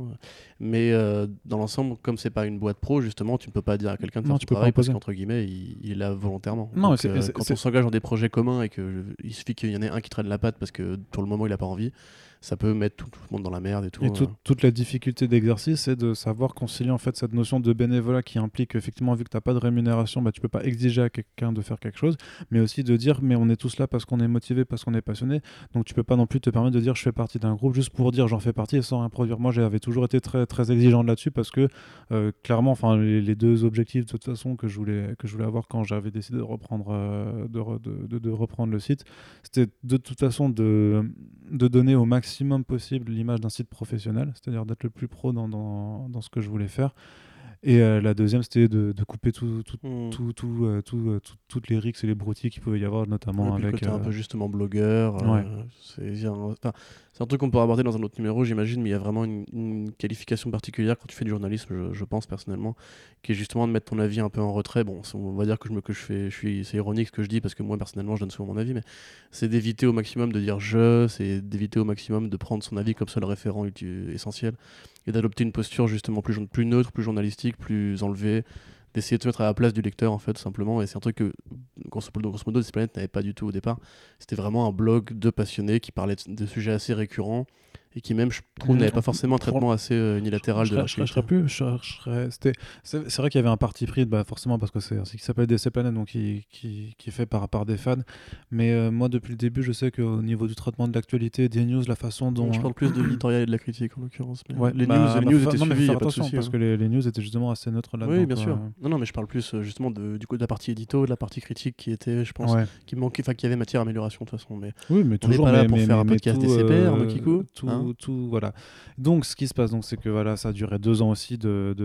Mais euh, dans l'ensemble, comme c'est pas une boîte pro, justement, tu ne peux pas dire à quelqu'un de Non, faire tu son peux pas travail parce qu'entre guillemets, il, il est là volontairement. Non, Donc, euh, quand on s'engage dans des projets communs et que il suffit qu'il y en ait un qui traîne la patte parce que pour le moment il a pas envie, ça peut mettre tout, tout le monde dans la merde et tout. Et hein. toute- toute la difficulté d'exercice, c'est de savoir concilier en fait cette notion de bénévolat qui implique effectivement, vu que tu n'as pas de rémunération, bah, tu peux pas exiger à quelqu'un de faire quelque chose, mais aussi de dire, mais on est tous là parce qu'on est motivé, parce qu'on est passionné, donc tu peux pas non plus te permettre de dire je fais partie d'un groupe juste pour dire j'en fais partie et sans rien produire. Moi j'avais toujours été très, très exigeant là-dessus parce que euh, clairement, enfin les, les deux objectifs de toute façon que je voulais, que je voulais avoir quand j'avais décidé de reprendre, euh, de, re- de- de- de reprendre le site, c'était de toute façon de, de donner au maximum possible l'image d'un site professionnel, c'est-à-dire d'être le plus pro dans, dans, dans ce que je voulais faire. Et euh, la deuxième, c'était de, de couper tout, tout, Hmm. tout, tout, euh, tout, tout- toutes les rixes et les broutilles qu'il pouvait y avoir, notamment le avec. côté un peu justement blogueur. Ouais. c'est un, truc qu'on peut aborder dans un autre numéro, j'imagine, mais il y a vraiment une, une qualification particulière quand tu fais du journalisme, je, je pense personnellement, qui est justement de mettre ton avis un peu en retrait. Bon, on va dire que je me que je fais, je suis, c'est ironique ce que je dis parce que moi personnellement, je donne souvent mon avis, mais c'est d'éviter au maximum de dire je, c'est d'éviter au maximum de prendre son avis comme seul référent essentiel et d'adopter une posture justement plus, plus neutre, plus journalistique, plus enlevée d'essayer de se mettre à la place du lecteur en fait simplement. Et c'est un truc que grosso modo, Planète n'avait pas du tout au départ. C'était vraiment un blog de passionnés qui parlait de sujets assez récurrents et qui même je trouve Mm. n'avait pas forcément un traitement assez euh, unilatéral de serais- je serais- plus. je- je serais- c'était- C'est vrai qu'il y avait un parti pris, bah forcément, parce que c'est site qui s'appelle DC Planet, donc qui, qui, qui est fait par, par des fans. Mais euh, moi, depuis le début, je sais qu'au niveau du traitement de l'actualité, des news, la façon dont. Je parle plus de l'éditorial et de la critique en l'occurrence mais Ouais, les bah, news, bah, les news fa- étaient non, suivies pas de souci, parce hein. que les, les news étaient justement assez neutres là-dedans. oui bien quoi. sûr non non mais je parle plus euh, justement de, du coup de la partie édito de la partie critique qui était je pense Ouais. qui manquait enfin qui avait matière à amélioration de toute façon mais Oui, mais On toujours. pas là pour faire un podcast euh, Arnaud Kikou, tout, voilà. Donc, ce qui se passe, c'est que voilà, ça a duré deux ans aussi de,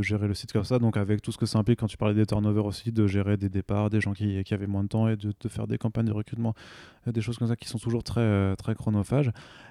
gérer le site comme ça. Donc, avec tout ce que ça implique quand tu parlais des turnovers aussi, de gérer des départs, des gens qui, avaient moins de temps et de, faire des campagnes de recrutement, euh, des choses comme ça qui sont toujours très, euh, très chronophages.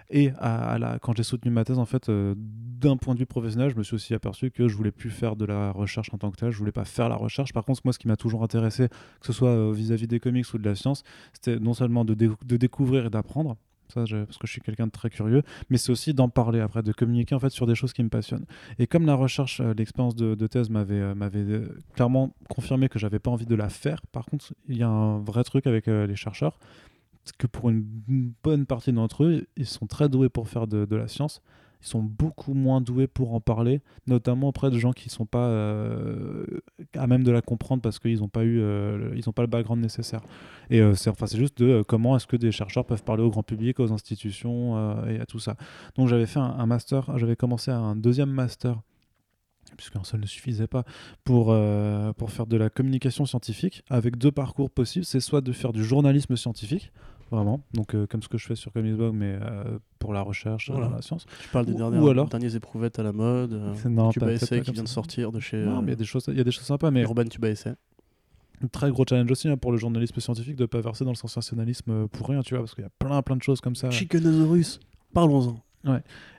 Et à, la, quand j'ai soutenu ma thèse, en fait, euh, d'un point de vue professionnel, je me suis aussi aperçu que je voulais plus faire de la recherche en tant que tel. Je voulais pas faire la recherche. Par contre, moi, ce qui m'a toujours intéressé, que ce soit vis-à-vis des comics ou de la science, c'était non seulement de découvrir et d'apprendre. Je- parce que je suis quelqu'un de très curieux, mais c'est aussi d'en parler après, de communiquer en fait sur des choses qui me passionnent. Et comme la recherche, euh, l'expérience de, thèse m'avait euh, euh, clairement confirmé que j'avais pas envie de la faire. Par contre, il y a un vrai truc avec les chercheurs, que pour une bonne partie d'entre eux, ils sont très doués pour faire de la science. Ils sont beaucoup moins doués pour en parler, notamment auprès de gens qui sont pas euh, à même de la comprendre parce qu'ils n'ont pas eu, euh, ils ont pas le background nécessaire. Et euh, c'est enfin juste de comment est-ce que des chercheurs peuvent parler au grand public, aux institutions et à tout ça. Donc j'avais fait un, master, j'avais commencé un deuxième master puisqu'un seul ne suffisait pas, pour, pour faire de la communication scientifique, avec deux parcours possibles. C'est soit de faire du journalisme scientifique, vraiment, donc euh, comme ce que je fais sur Comicsblog, mais euh, pour la recherche, Voilà. dans la science. tu parles des Ou- dernières, ou alors- dernières éprouvettes à la mode euh, non, Tuba pas- Essay qui vient de sortir de chez Non, mais il y a des choses, il y a des choses sympas, mais Urban Tuba Essay très gros challenge aussi hein, pour le journalisme scientifique de pas verser dans le sensationnalisme pour rien, tu vois, parce qu'il y a plein plein de choses comme ça. Chickenosaurus parlons-en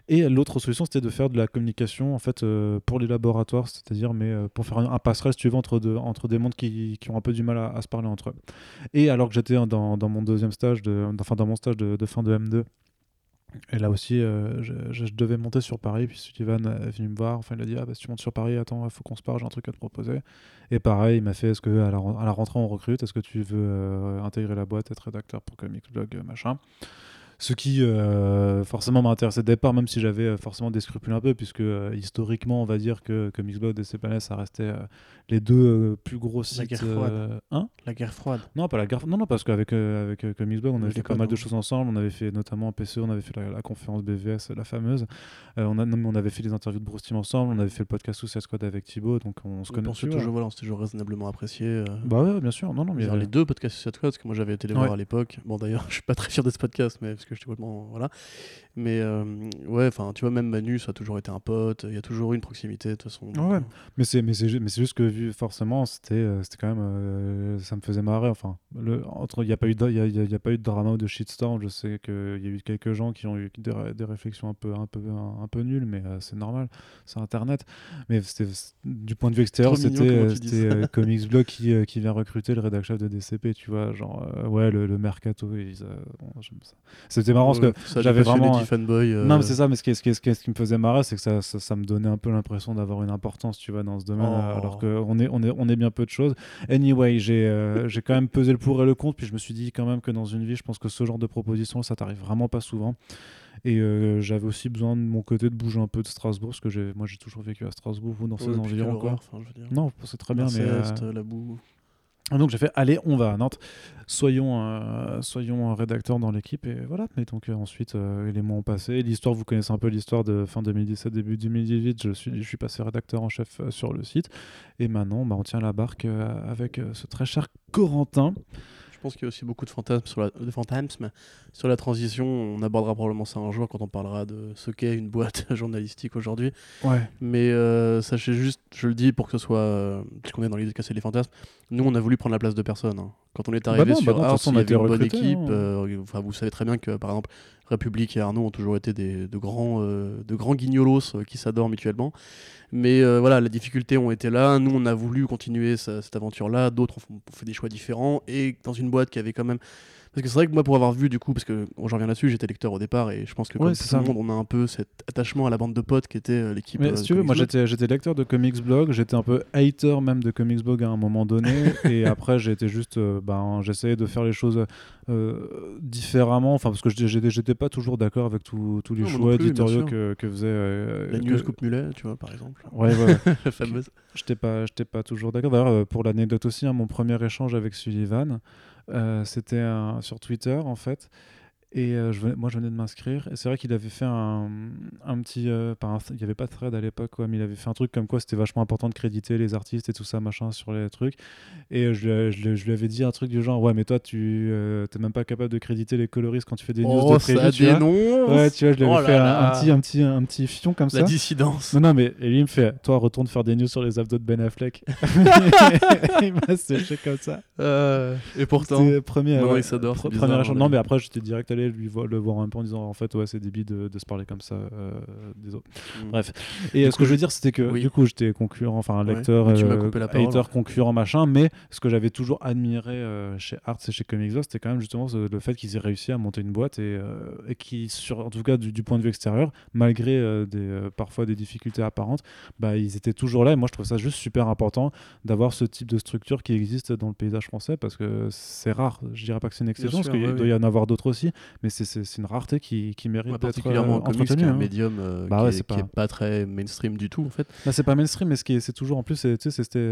Et l'autre solution, c'était de faire de la communication en fait euh, pour les laboratoires, c'est-à-dire mais euh, pour faire un, passerelle, tu veux, entre, entre des mondes qui, qui ont un peu du mal à, se parler entre eux. Et alors que j'étais dans, dans mon deuxième stage, de, enfin dans mon stage de, fin de M2, et là aussi, euh, je, devais monter sur Paris, puis Sullivan est venu me voir, enfin il a dit, ah bah si tu montes sur Paris, attends, il faut qu'on se parle, j'ai un truc à te proposer. Et pareil, il m'a fait, est-ce que à la, rentrée on recrute, est-ce que tu veux intégrer la boîte, être rédacteur pour Comics Blog, machin? Ce qui euh, forcément m'intéressait au départ, même si j'avais euh, forcément des scrupules un peu, puisque euh, historiquement, on va dire que, que Mixblog et CPNS, ça restait euh, les deux plus gros sites. La guerre froide. hein? La guerre froide. non, pas la guerre. Non, non, parce qu'avec avec, Mixblog, on avait fait pas mal de choses ensemble. On avait fait notamment en PCE, on avait fait la, la conférence BVS, la fameuse. On, a, non, mais on avait fait des interviews de Bruce Team ensemble. On avait fait le podcast Suicide Squad avec Thibaut, donc on se connaît vois. toujours, voilà, on s'est toujours raisonnablement apprécié. Bah ouais, bien sûr. Non, non, mais les deux podcasts Suicide Squad, parce que moi j'avais été les voir Ouais. à l'époque. Bon d'ailleurs, je suis pas très fier de ce podcast, mais parce que j'étais complètement voilà. Mais euh, ouais, enfin tu vois même Manu, ça a toujours été un pote. Il y a toujours eu une proximité de toute façon. donc, Ouais. euh, Mais c'est mais c'est juste que vu forcément c'était euh, c'était quand même euh, ça me faisait marrer enfin le entre il y a pas eu de, y a, y a- y a pas eu de drama ou de shitstorm je sais qu'il y a eu quelques gens qui ont eu des, ré- des réflexions un peu un peu un, un peu nulles mais euh, c'est normal c'est internet mais c'était du point de vue extérieur c'était comment euh, tu dis c'était ça. euh, Comics Blog qui qui vient recruter le rédacteur chef de DCP tu vois genre ouais le, le mercato ils, bon, j'aime ça. C'était marrant parce que j'avais vraiment, euh, non, mais c'est ça, mais ce qui, ce, qui, ce qui- ce qui me faisait marrer, c'est que ça, ça, ça me donnait un peu l'impression d'avoir une importance, tu vois, dans ce domaine, Oh. alors qu'on est, on est, on est bien peu de choses. Anyway, j'ai euh, j'ai quand même pesé le pour et le contre, puis je me suis dit quand même que dans une vie, je pense que ce genre de proposition, ça t'arrive vraiment pas souvent. Et euh, j'avais aussi besoin de mon côté de bouger un peu de Strasbourg, parce que moi j'ai toujours vécu à Strasbourg, vous dans ces environs, quoi. horreur, enfin, je veux dire. Non, c'est très bien, mais. euh, la boue. Donc j'ai fait allez on va à Nantes. Soyons euh, soyons un rédacteur dans l'équipe et voilà. Mais donc euh, ensuite euh, les mois ont passé. L'histoire vous connaissez un peu l'histoire de fin 2017 début 2018 je suis je suis passé rédacteur en chef euh, sur le site. Et maintenant bah, on tient la barque avec ce très cher Corentin pense qu'il y a aussi beaucoup de fantasmes sur la, de fantasmes sur la transition. On abordera probablement ça un jour quand on parlera de ce qu'est une boîte journalistique aujourd'hui. ouais Mais euh, sachez juste, je le dis pour que ce soit, euh, puisqu'on est dans l'idée de casser les fantasmes, nous on a voulu prendre la place de personne. hein. Quand on est arrivé non, bah sur non, Ars, on a été une bonne équipe. hein. euh, Enfin, vous savez très bien que par exemple République et Arnaud ont toujours été des, de grands, euh, de grands guignolos euh, qui s'adorent mutuellement. Mais euh, voilà, les difficultés ont été là. Nous, on a voulu continuer sa- cette aventure-là. D'autres ont, ont fait des choix différents. Et dans une boîte qui avait quand même. Parce que c'est vrai que moi, pour avoir vu, du coup, parce que bon, j'en reviens là-dessus, j'étais lecteur au départ. Et je pense que Ouais, comme tout le monde, on a un peu cet attachement à la bande de potes qui était euh, l'équipe. mais euh, si tu veux moi j'étais j'étais lecteur de Comics Blog j'étais un peu hater même de Comics Blog à un moment donné et après j'étais juste ben j'essayais de faire les choses différemment enfin parce que j'étais- j'étais pas toujours d'accord avec tous les Non, choix plus, éditoriaux que, que faisait La que- news Coupe Mulet, tu vois, par exemple. ouais voilà la fameuse. j'étais pas j'étais pas toujours d'accord d'ailleurs pour l'anecdote aussi hein, mon premier échange avec Sullivan c'était un- sur Twitter en fait et euh, je venais- moi je venais de m'inscrire et c'est vrai qu'il avait fait un, un petit euh, un- il y avait pas de thread à l'époque quoi, mais il avait fait un truc comme quoi c'était vachement important de créditer les artistes et tout ça machin sur les trucs et euh, je, lui- je je lui avais dit un truc du genre ouais mais toi tu euh, t'es même pas capable de créditer les coloristes quand tu fais des news Oh, de ça prévu tu vois. dénonce ouais tu vois je lui avais Oh fait un, petit un petit un petit fion comme La ça dissidence. non, non, mais et lui, il me fait Toi, retourne faire des news sur les abdos de Ben Affleck. il m'a séché comme ça. Euh, et pourtant, premier, ouais, il s'adore, premier bizarre, on Non, mais après, j'étais direct allé lui vo- le voir un peu en disant En fait, ouais, c'est débile de, de se parler comme ça. euh, désolé. Mm. Bref. Et euh, ce que je veux dire, c'était que oui. du coup, j'étais concurrent, enfin, un Ouais, lecteur, tu m'as euh, coupé la parole, hater, ouais. concurrent, machin. Mais ce que j'avais toujours admiré euh, chez Arts et chez Comics c'était quand même justement ce- le fait qu'ils aient réussi à monter une boîte et, et qui, sur, en tout cas, du, du point de vue extérieur, malgré des, parfois des difficultés apparentes, bah, ils étaient toujours là. Et moi, je trouve ça juste super important d'avoir ce type de structure qui existe dans le paysage français parce que c'est rare. Je dirais pas que c'est une exception, sûr, parce qu'il ouais, doit ouais. y en avoir d'autres aussi, mais c'est- une rareté qui, qui mérite Ouais, d'être particulièrement euh, en qui entretenue. un hein. médium euh, Bah qui, ouais, est, qui pas- est pas très mainstream du tout en fait. C'est pas mainstream, mais ce c'est toujours en plus, c'est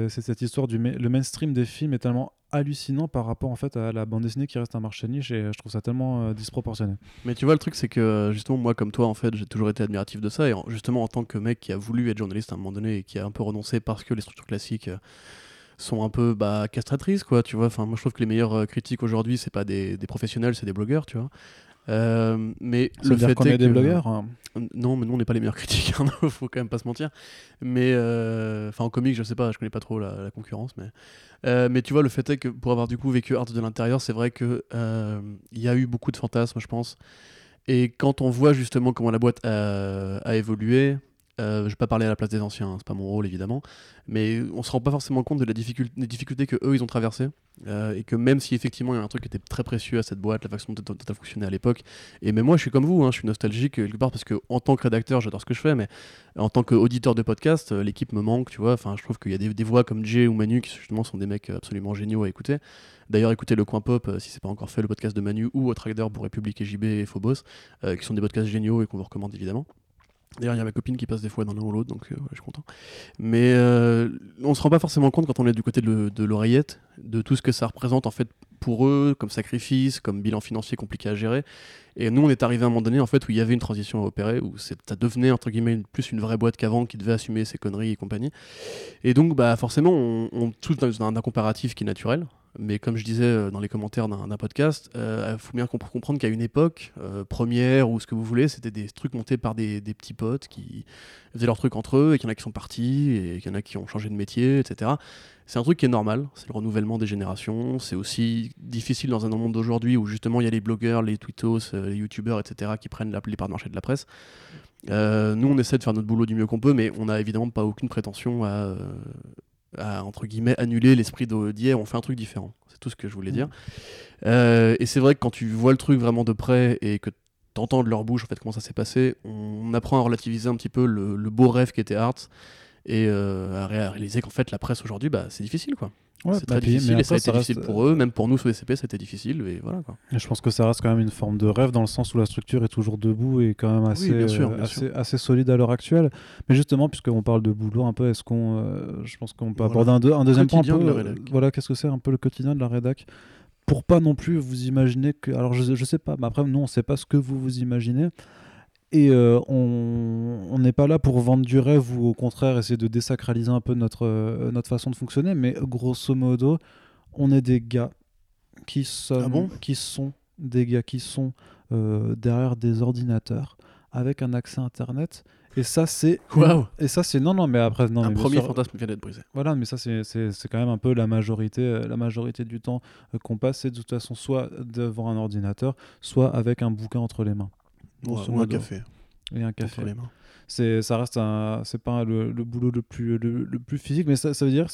cette histoire du le mainstream des films est tellement hallucinant par rapport en fait à la bande dessinée qui reste un marché niche et je trouve ça tellement euh, disproportionné. Mais tu vois, le truc, c'est que euh, justement, moi, comme toi, en fait, j'ai toujours été admiratif de ça. Et en- justement, en tant que mec qui a voulu être journaliste à un moment donné et qui a un peu renoncé parce que les structures classiques euh, sont un peu bah, castratrices, quoi. Tu vois, enfin, moi, je trouve que les meilleurs euh, critiques aujourd'hui, c'est pas des, des professionnels, c'est des blogueurs, tu vois. Euh, mais Ça le veut fait qu'on est est des que- blogueurs. hein. Non, mais nous, on n'est pas les meilleurs critiques, hein, faut quand même pas se mentir. Mais, euh, enfin, en comics, je sais pas, je connais pas trop la, la concurrence, mais. euh, mais tu vois, le fait est que pour avoir du coup vécu Art de l'intérieur, c'est vrai que il y a eu beaucoup de fantasmes, je pense. Et quand on voit justement comment la boîte a, a évolué, Euh, je vais pas parler à la place des anciens, hein, c'est pas mon rôle évidemment, mais on se rend pas forcément compte de la difficulté, des difficultés que eux ils ont traversées euh, et que même si effectivement il y a un truc qui était très précieux à cette boîte, la façon dont elle fonctionnait à l'époque, et même moi je suis comme vous, hein, je suis nostalgique quelque part parce que en tant que rédacteur j'adore ce que je fais, mais en tant qu'auditeur de podcast, euh, l'équipe me manque, tu vois. Enfin, je trouve qu'il y a des, des, voix comme Jay ou Manu qui justement sont des mecs absolument géniaux à écouter. D'ailleurs, écoutez le Coin Pop si c'est pas encore fait, le podcast de Manu ou Trader pour République et JB et Phobos, qui sont des podcasts géniaux et qu'on vous recommande évidemment. D'ailleurs, il y a ma copine qui passe des fois dans l'un ou l'autre, donc euh, je suis content. Mais euh, on se rend pas forcément compte quand on est du côté de l'oreillette de tout ce que ça représente en fait pour eux, comme sacrifice, comme bilan financier compliqué à gérer. Et nous, on est arrivé à un moment donné en fait où il y avait une transition à opérer, où ça devenait entre guillemets plus une vraie boîte qu'avant, qui devait assumer ses conneries et compagnie. Et donc, bah forcément, on, on tout dans un comparatif qui est naturel. Mais comme je disais euh, dans les commentaires d'un podcast, il euh, faut bien comprendre qu'à une époque, euh, première ou ce que vous voulez, c'était des trucs montés par des, petits potes qui faisaient leurs trucs entre eux et qu'il y en a qui sont partis et qu'il y en a qui ont changé de métier, etc. C'est un truc qui est normal, c'est le renouvellement des générations. C'est aussi difficile dans un monde d'aujourd'hui où justement il y a les blogueurs, les twittos, les youtubeurs, etc. qui prennent la, les parts de marché de la presse. nous, on essaie de faire notre boulot du mieux qu'on peut, mais on n'a évidemment pas aucune prétention à, à, entre guillemets, annuler l'esprit d'hier, on fait un truc différent. C'est tout ce que je voulais dire. Mm. Euh, et c'est vrai que quand tu vois le truc vraiment de près et que tu entends de leur bouche en fait comment ça s'est passé, on apprend à relativiser un petit peu le, beau rêve qu'était Arts et euh, à réaliser qu'en fait la presse aujourd'hui, bah, c'est difficile quoi c'est très difficile et ça a été difficile pour eux, même pour nous sous SCP c'était difficile et voilà quoi. je pense que ça reste quand même une forme de rêve dans le sens où la structure est toujours debout et quand même assez, assez, solide à l'heure actuelle. Mais justement, puisqu'on parle de boulot un peu, est-ce qu'on, euh, je pense qu'on peut aborder un, un, deuxième point un peu, voilà, qu'est-ce que c'est un peu le quotidien de la rédac? Pour pas non plus vous imaginer que, alors je, je sais pas, mais après nous on sait pas ce que vous vous imaginez. Et euh, on n'est pas là pour vendre du rêve ou au contraire essayer de désacraliser un peu notre, euh, notre façon de fonctionner, mais grosso modo, on est des gars qui, sont, ah qui sont des gars qui sont euh, derrière des ordinateurs avec un accès internet. Et ça, c'est. Wow. Et ça, c'est. Non, non, mais après. Non, un premier fantasme vient d'être brisé. Voilà, mais ça, c'est quand même un peu la majorité, la majorité du temps qu'on passe, c'est de toute façon soit devant un ordinateur, soit avec un bouquin entre les mains ou un café. Et un café. C'est, ça reste un, c'est pas le, boulot le plus, le, plus physique, mais ça, ça veut dire,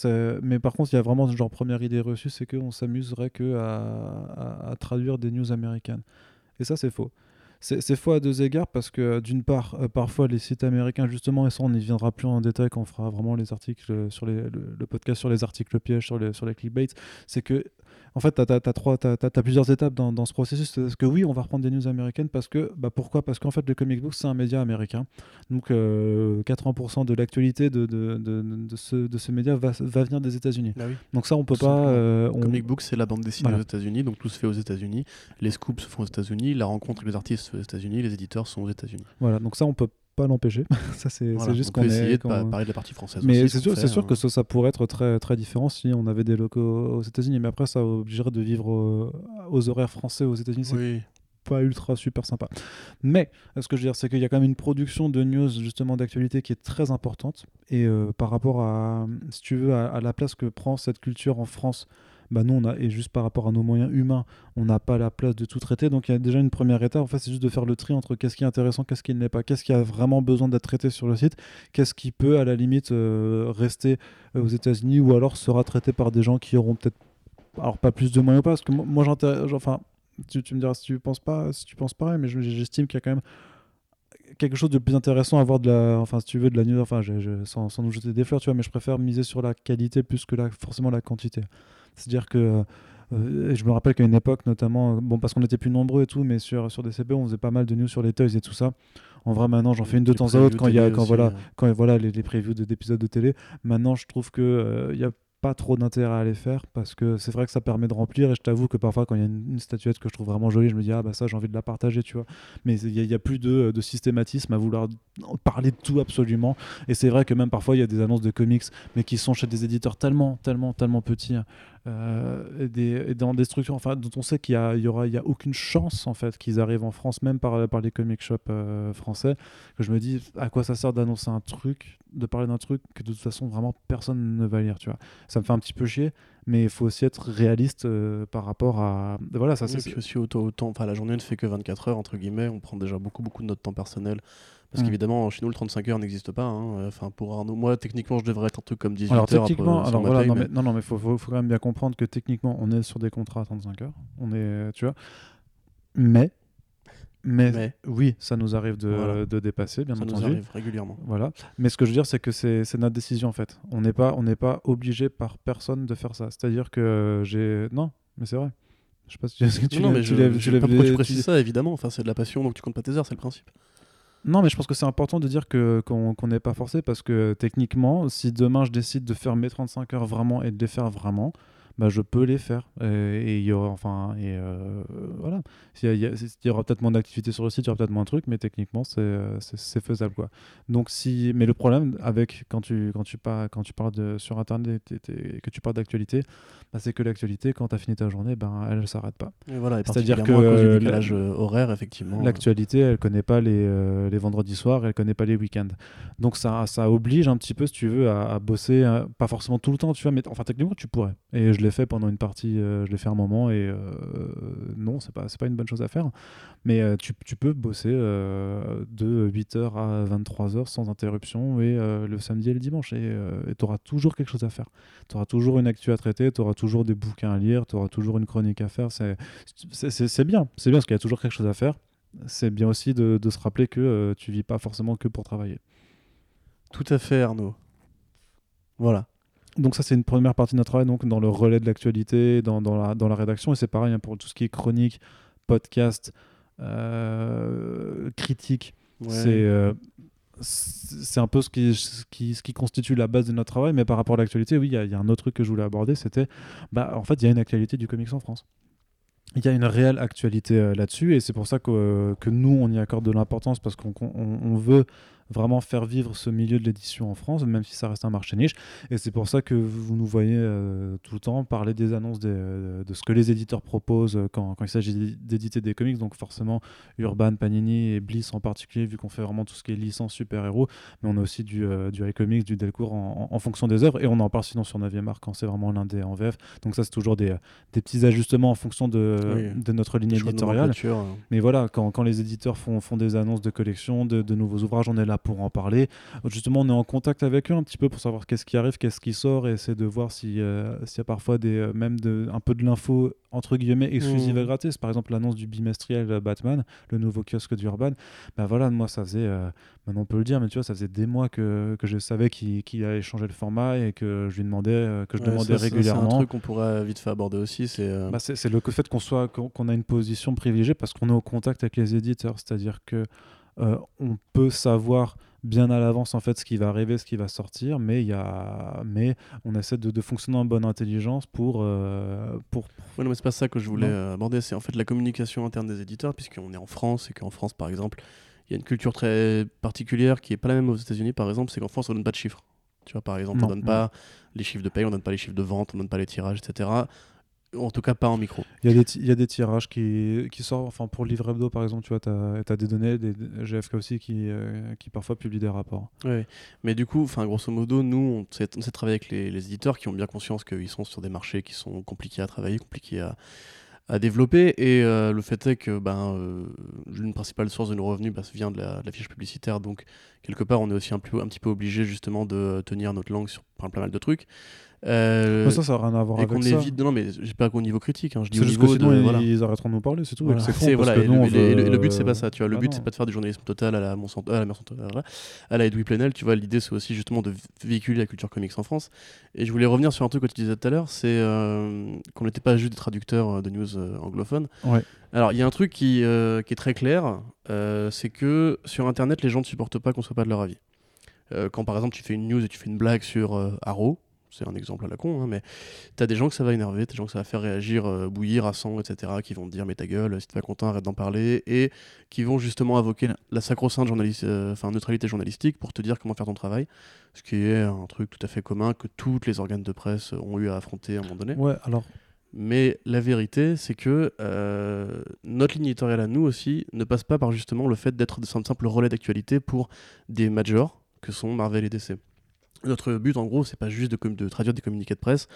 mais par contre, il y a vraiment genre première idée reçue, c'est qu'on s'amuserait que à, à, traduire des news américaines. Et ça, c'est faux. C'est, faux à deux égards parce que d'une part, euh, parfois les sites américains, justement, et ça on y viendra plus en détail quand on fera vraiment les articles sur les, le, podcast sur les articles pièges, sur les, sur les clickbaits, c'est que en fait, tu as, plusieurs étapes dans, ce processus. C'est que oui, on va reprendre des news américaines parce que, bah pourquoi? Parce qu'en fait, le comic book, c'est un média américain. Donc, 80% euh, de l'actualité de, de, de, ce, de ce média va, va venir des États-Unis. Bah Donc, ça, on peut pas. Euh, Comic book, c'est la bande dessinée aux États-Unis. Donc, tout se fait aux États-Unis. Les scoops se font aux États-Unis. La rencontre avec les artistes se fait aux États-Unis. Les éditeurs sont aux États-Unis. Voilà. Donc, ça, on peut pas l'empêcher. ça, c'est juste qu'on essayer de parler de la partie française. Mais c'est sûr, sûr que ça, ça, pourrait être très, très différent si on avait des locaux aux États-Unis. Mais après, ça obligerait de vivre aux horaires français aux États-Unis. C'est pas ultra super sympa. Mais ce que je veux dire, c'est qu'il y a quand même une production de news justement d'actualité qui est très importante. Et euh, par rapport à, si tu veux, à la place que prend cette culture en France bah on a, et juste par rapport à nos moyens humains, on n'a pas la place de tout traiter. Donc il y a déjà une première étape. En fait, c'est juste de faire le tri entre qu'est-ce qui est intéressant, qu'est-ce qui ne l'est pas, qu'est-ce qui a vraiment besoin d'être traité sur le site, qu'est-ce qui peut à la limite euh, rester euh, aux États-Unis ou alors sera traité par des gens qui auront peut-être, alors pas plus de moyens parce que moi, enfin, tu, me diras si tu penses pas, si tu penses pareil, mais j'estime qu'il y a quand même quelque chose de plus intéressant à voir de la enfin si tu veux de la news enfin sans, sans nous jeter des fleurs tu vois mais je préfère miser sur la qualité plus que la, forcément la quantité c'est-à-dire que euh, je me rappelle qu'à une époque, notamment, bon, parce qu'on était plus nombreux et tout, mais sur, sur DCP, on faisait pas mal de news sur les toys et tout ça. En vrai, maintenant, j'en fais une de temps à autre quand il y a, quand, voilà, quand voilà, les, les previews d'épisodes de télé. Maintenant, je trouve qu'il euh, il y a pas trop d'intérêt à les faire parce que c'est vrai que ça permet de remplir et je t'avoue que parfois quand il y a une, statuette que je trouve vraiment jolie je me dis ah bah ça j'ai envie de la partager tu vois mais il n'y a, plus de, de, systématisme à vouloir parler de tout absolument et c'est vrai que même parfois il y a des annonces de comics mais qui sont chez des éditeurs tellement tellement tellement petits euh, des, dans des structures enfin, dont on sait qu'il y, a, y aura il y a aucune chance en fait qu'ils arrivent en France même par, par les comic shops euh, français que je me dis à quoi ça sert d'annoncer un truc de parler d'un truc que de toute façon vraiment personne ne va lire tu vois. Ça me fait un petit peu chier mais il faut aussi être réaliste euh, par rapport à voilà ça c'est aussi autant, autant enfin la journée ne fait que 24 heures entre guillemets on prend déjà beaucoup beaucoup de notre temps personnel Parce Mm. qu'évidemment, chez nous, le 35 heures n'existe pas. hein. Enfin, pour Arnaud, moi, techniquement, je devrais être un truc comme 18 Alors heures. techniquement, après, alors voilà, paye, non mais- mais, non, non, mais faut, faut, faut quand même bien comprendre que techniquement, on est sur des contrats à 35 heures. On est, tu vois. Mais, mais, mais oui, ça nous arrive de, Voilà. de dépasser, bien ça nous entendu. arrive régulièrement. Voilà. Mais ce que je veux dire, c'est que c'est notre décision en fait. On n'est pas, on n'est pas obligé par personne de faire ça. C'est-à-dire que j'ai, non, mais c'est vrai. Je sais pas si tu non, non, lèves- mais tu je, lèves- je tu les- tu tu- précises ça, évidemment. Enfin, c'est de la passion, donc tu comptes pas tes heures, c'est le principe. Non, mais je pense que c'est important de dire qu'on n'est pas forcé parce que techniquement, si demain je décide de faire mes 35 heures vraiment et de les faire vraiment, bah je peux les faire. Et il y aura, enfin, et euh, voilà. Il y, y aura peut-être moins d'activité sur le site, il y aura peut-être moins de trucs, mais techniquement c'est euh, faisable quoi. Donc si, mais le problème avec quand tu quand tu parles quand tu parles de sur internet et que tu parles d'actualité, bah, c'est que l'actualité quand tu as fini ta journée, ben elle s'arrête pas. Voilà, C'est-à-dire que, euh, euh, horaire, effectivement. L'actualité, elle connaît pas les, euh, les vendredis soirs, elle connaît pas les week-ends. Donc ça, ça oblige un petit peu, si tu veux, à, à bosser, pas forcément tout le temps, tu vois, mais enfin techniquement tu pourrais. Et je l'ai fait pendant une partie, euh, je l'ai fait un moment, et euh, non, c'est pas, pas une bonne chose à faire. Mais euh, tu, peux bosser euh, de 8h à 23h sans interruption, et le samedi et le dimanche, et tu auras toujours quelque chose à faire. Tu auras toujours une actu à traiter, tu auras toujours des bouquins à lire, tu auras toujours une chronique à faire. C'est bien, c'est bien parce qu'il y a toujours quelque chose à faire c'est bien aussi de, de se rappeler que euh, tu vis pas forcément que pour travailler. Tout à fait, Arnaud. Voilà. Donc ça c'est une première partie de notre travail, donc dans le relais de l'actualité, dans, dans, la, dans la rédaction, et c'est pareil hein, pour tout ce qui est chronique, podcast, euh, critique, Ouais. c'est euh, c'est un peu ce qui, ce, qui, ce qui constitue la base de notre travail, mais par rapport à l'actualité, oui, il y, a- il y a un autre truc que je voulais aborder, c'était, bah, en fait, il y a une actualité du comics en France. Il y a une réelle actualité euh, là-dessus, et c'est pour ça que, que nous, on y accorde de l'importance, parce qu'on on- on veut vraiment faire vivre ce milieu de l'édition en France, même si ça reste un marché niche. Et c'est pour ça que vous nous voyez euh, tout le temps parler des annonces des- euh, de ce que les éditeurs proposent euh, quand, quand il s'agit d'éditer des comics. Donc forcément, Urban, Panini et Bliss en particulier, vu qu'on fait vraiment tout ce qui est licence super-héros. Mais on a aussi du, euh, du iComics, du Delcourt en, en- en fonction des œuvres. Et on en parle sinon sur 9e art quand c'est vraiment l'un des en VF. Donc ça, c'est toujours des, des petits ajustements en fonction de, Oui. de notre ligne éditoriale. euh. Mais voilà, quand, quand les éditeurs font, font des annonces de collection, de, de nouveaux ouvrages, on est là pour en parler. Justement, on est en contact avec eux un petit peu pour savoir qu'est-ce qui arrive, qu'est-ce qui sort, et essayer de voir euh, s'il y a parfois des, euh, même de, un peu de l'info, entre guillemets, exclusive Mhm. et gratis. Par exemple, l'annonce du bimestriel euh, Batman, le nouveau kiosque d'Urban. Ben voilà, moi, ça faisait, euh, maintenant on peut le dire, mais tu vois, ça faisait des mois que, que je savais qu'il qu'il allait changer le format et que je lui demandais, que je Ouais, demandais ça, régulièrement. C'est un truc qu'on pourrait vite fait aborder aussi. C'est euh, Bah, c'est le fait qu'on soit qu'on a une position privilégiée parce qu'on est au contact avec les éditeurs, c'est-à-dire que on peut savoir bien à l'avance en fait ce qui va arriver, ce qui va sortir, mais il y a mais on essaie de, de fonctionner en bonne intelligence pour euh, pour Ouais, non, mais c'est pas ça que je voulais Non. euh, aborder. C'est en fait la communication interne des éditeurs, puisqu'on est en France et qu'en France, par exemple, il y a une culture très particulière qui est pas la même aux États-Unis, par exemple. C'est qu'en France, on donne pas de chiffres. Tu vois, par exemple, Non, on donne pas les chiffres de paye, on donne pas les chiffres de vente, on donne pas les tirages, etc. En tout cas, pas en micro. il y a des ti- il y a des tirages qui, qui sortent enfin pour le livre hebdo par exemple, tu vois, tu as, des données des GFK aussi qui euh, qui parfois publient des rapports. Ouais. Mais du coup, grosso modo, nous, on sait, on sait travailler avec les, les éditeurs qui ont bien conscience qu'ils sont sur des marchés qui sont compliqués à travailler, compliqués à, à développer. Et euh, le fait est que ben, euh, l'une principale source de nos revenus bah, vient de la, de la fiche publicitaire. Donc, quelque part, on est aussi un, peu, un petit peu obligé justement de tenir notre langue sur pas mal de trucs. Euh, Mais ça, ça n'a rien à voir et avec qu'on ça. évite. Non, mais j'ai pas qu'au niveau critique, hein, je dis C'est au juste que sinon de. ils, voilà. ils arrêteront de nous parler, c'est tout. Voilà. c'est voilà, le, veut- but c'est pas ça, tu vois. Le Bah but c'est pas de faire du journalisme total à la Monsanto, à la Monsanto, à la Edoui Plenel, tu vois. L'idée c'est aussi justement de véhiculer la culture comics en France. Et je voulais revenir sur un truc que tu disais tout à l'heure, c'est euh, qu'on n'était pas juste des traducteurs euh, de news anglophones. Ouais. Alors il y a un truc qui, euh, qui est très clair, c'est que sur Internet les gens ne supportent pas qu'on soit pas de leur avis. Quand par exemple tu fais une news et tu fais une blague sur Arrow, c'est un exemple à la con, hein, mais t'as des gens que ça va énerver, t'as des gens que ça va faire réagir, euh, bouillir à 100, etc., qui vont te dire mais ta gueule, si t'es pas content, arrête d'en parler, et qui vont justement invoquer la, sacro-sainte euh, neutralité journalistique pour te dire comment faire ton travail, ce qui est un truc tout à fait commun que tous les organes de presse ont eu à affronter à un moment donné. Ouais, alors Mais la vérité, c'est que euh, notre ligne éditoriale à nous aussi ne passe pas par justement le fait d'être un simple relais d'actualité pour des majors que sont Marvel et DC. Notre but, en gros, c'est pas juste de, traduire des communiqués de presse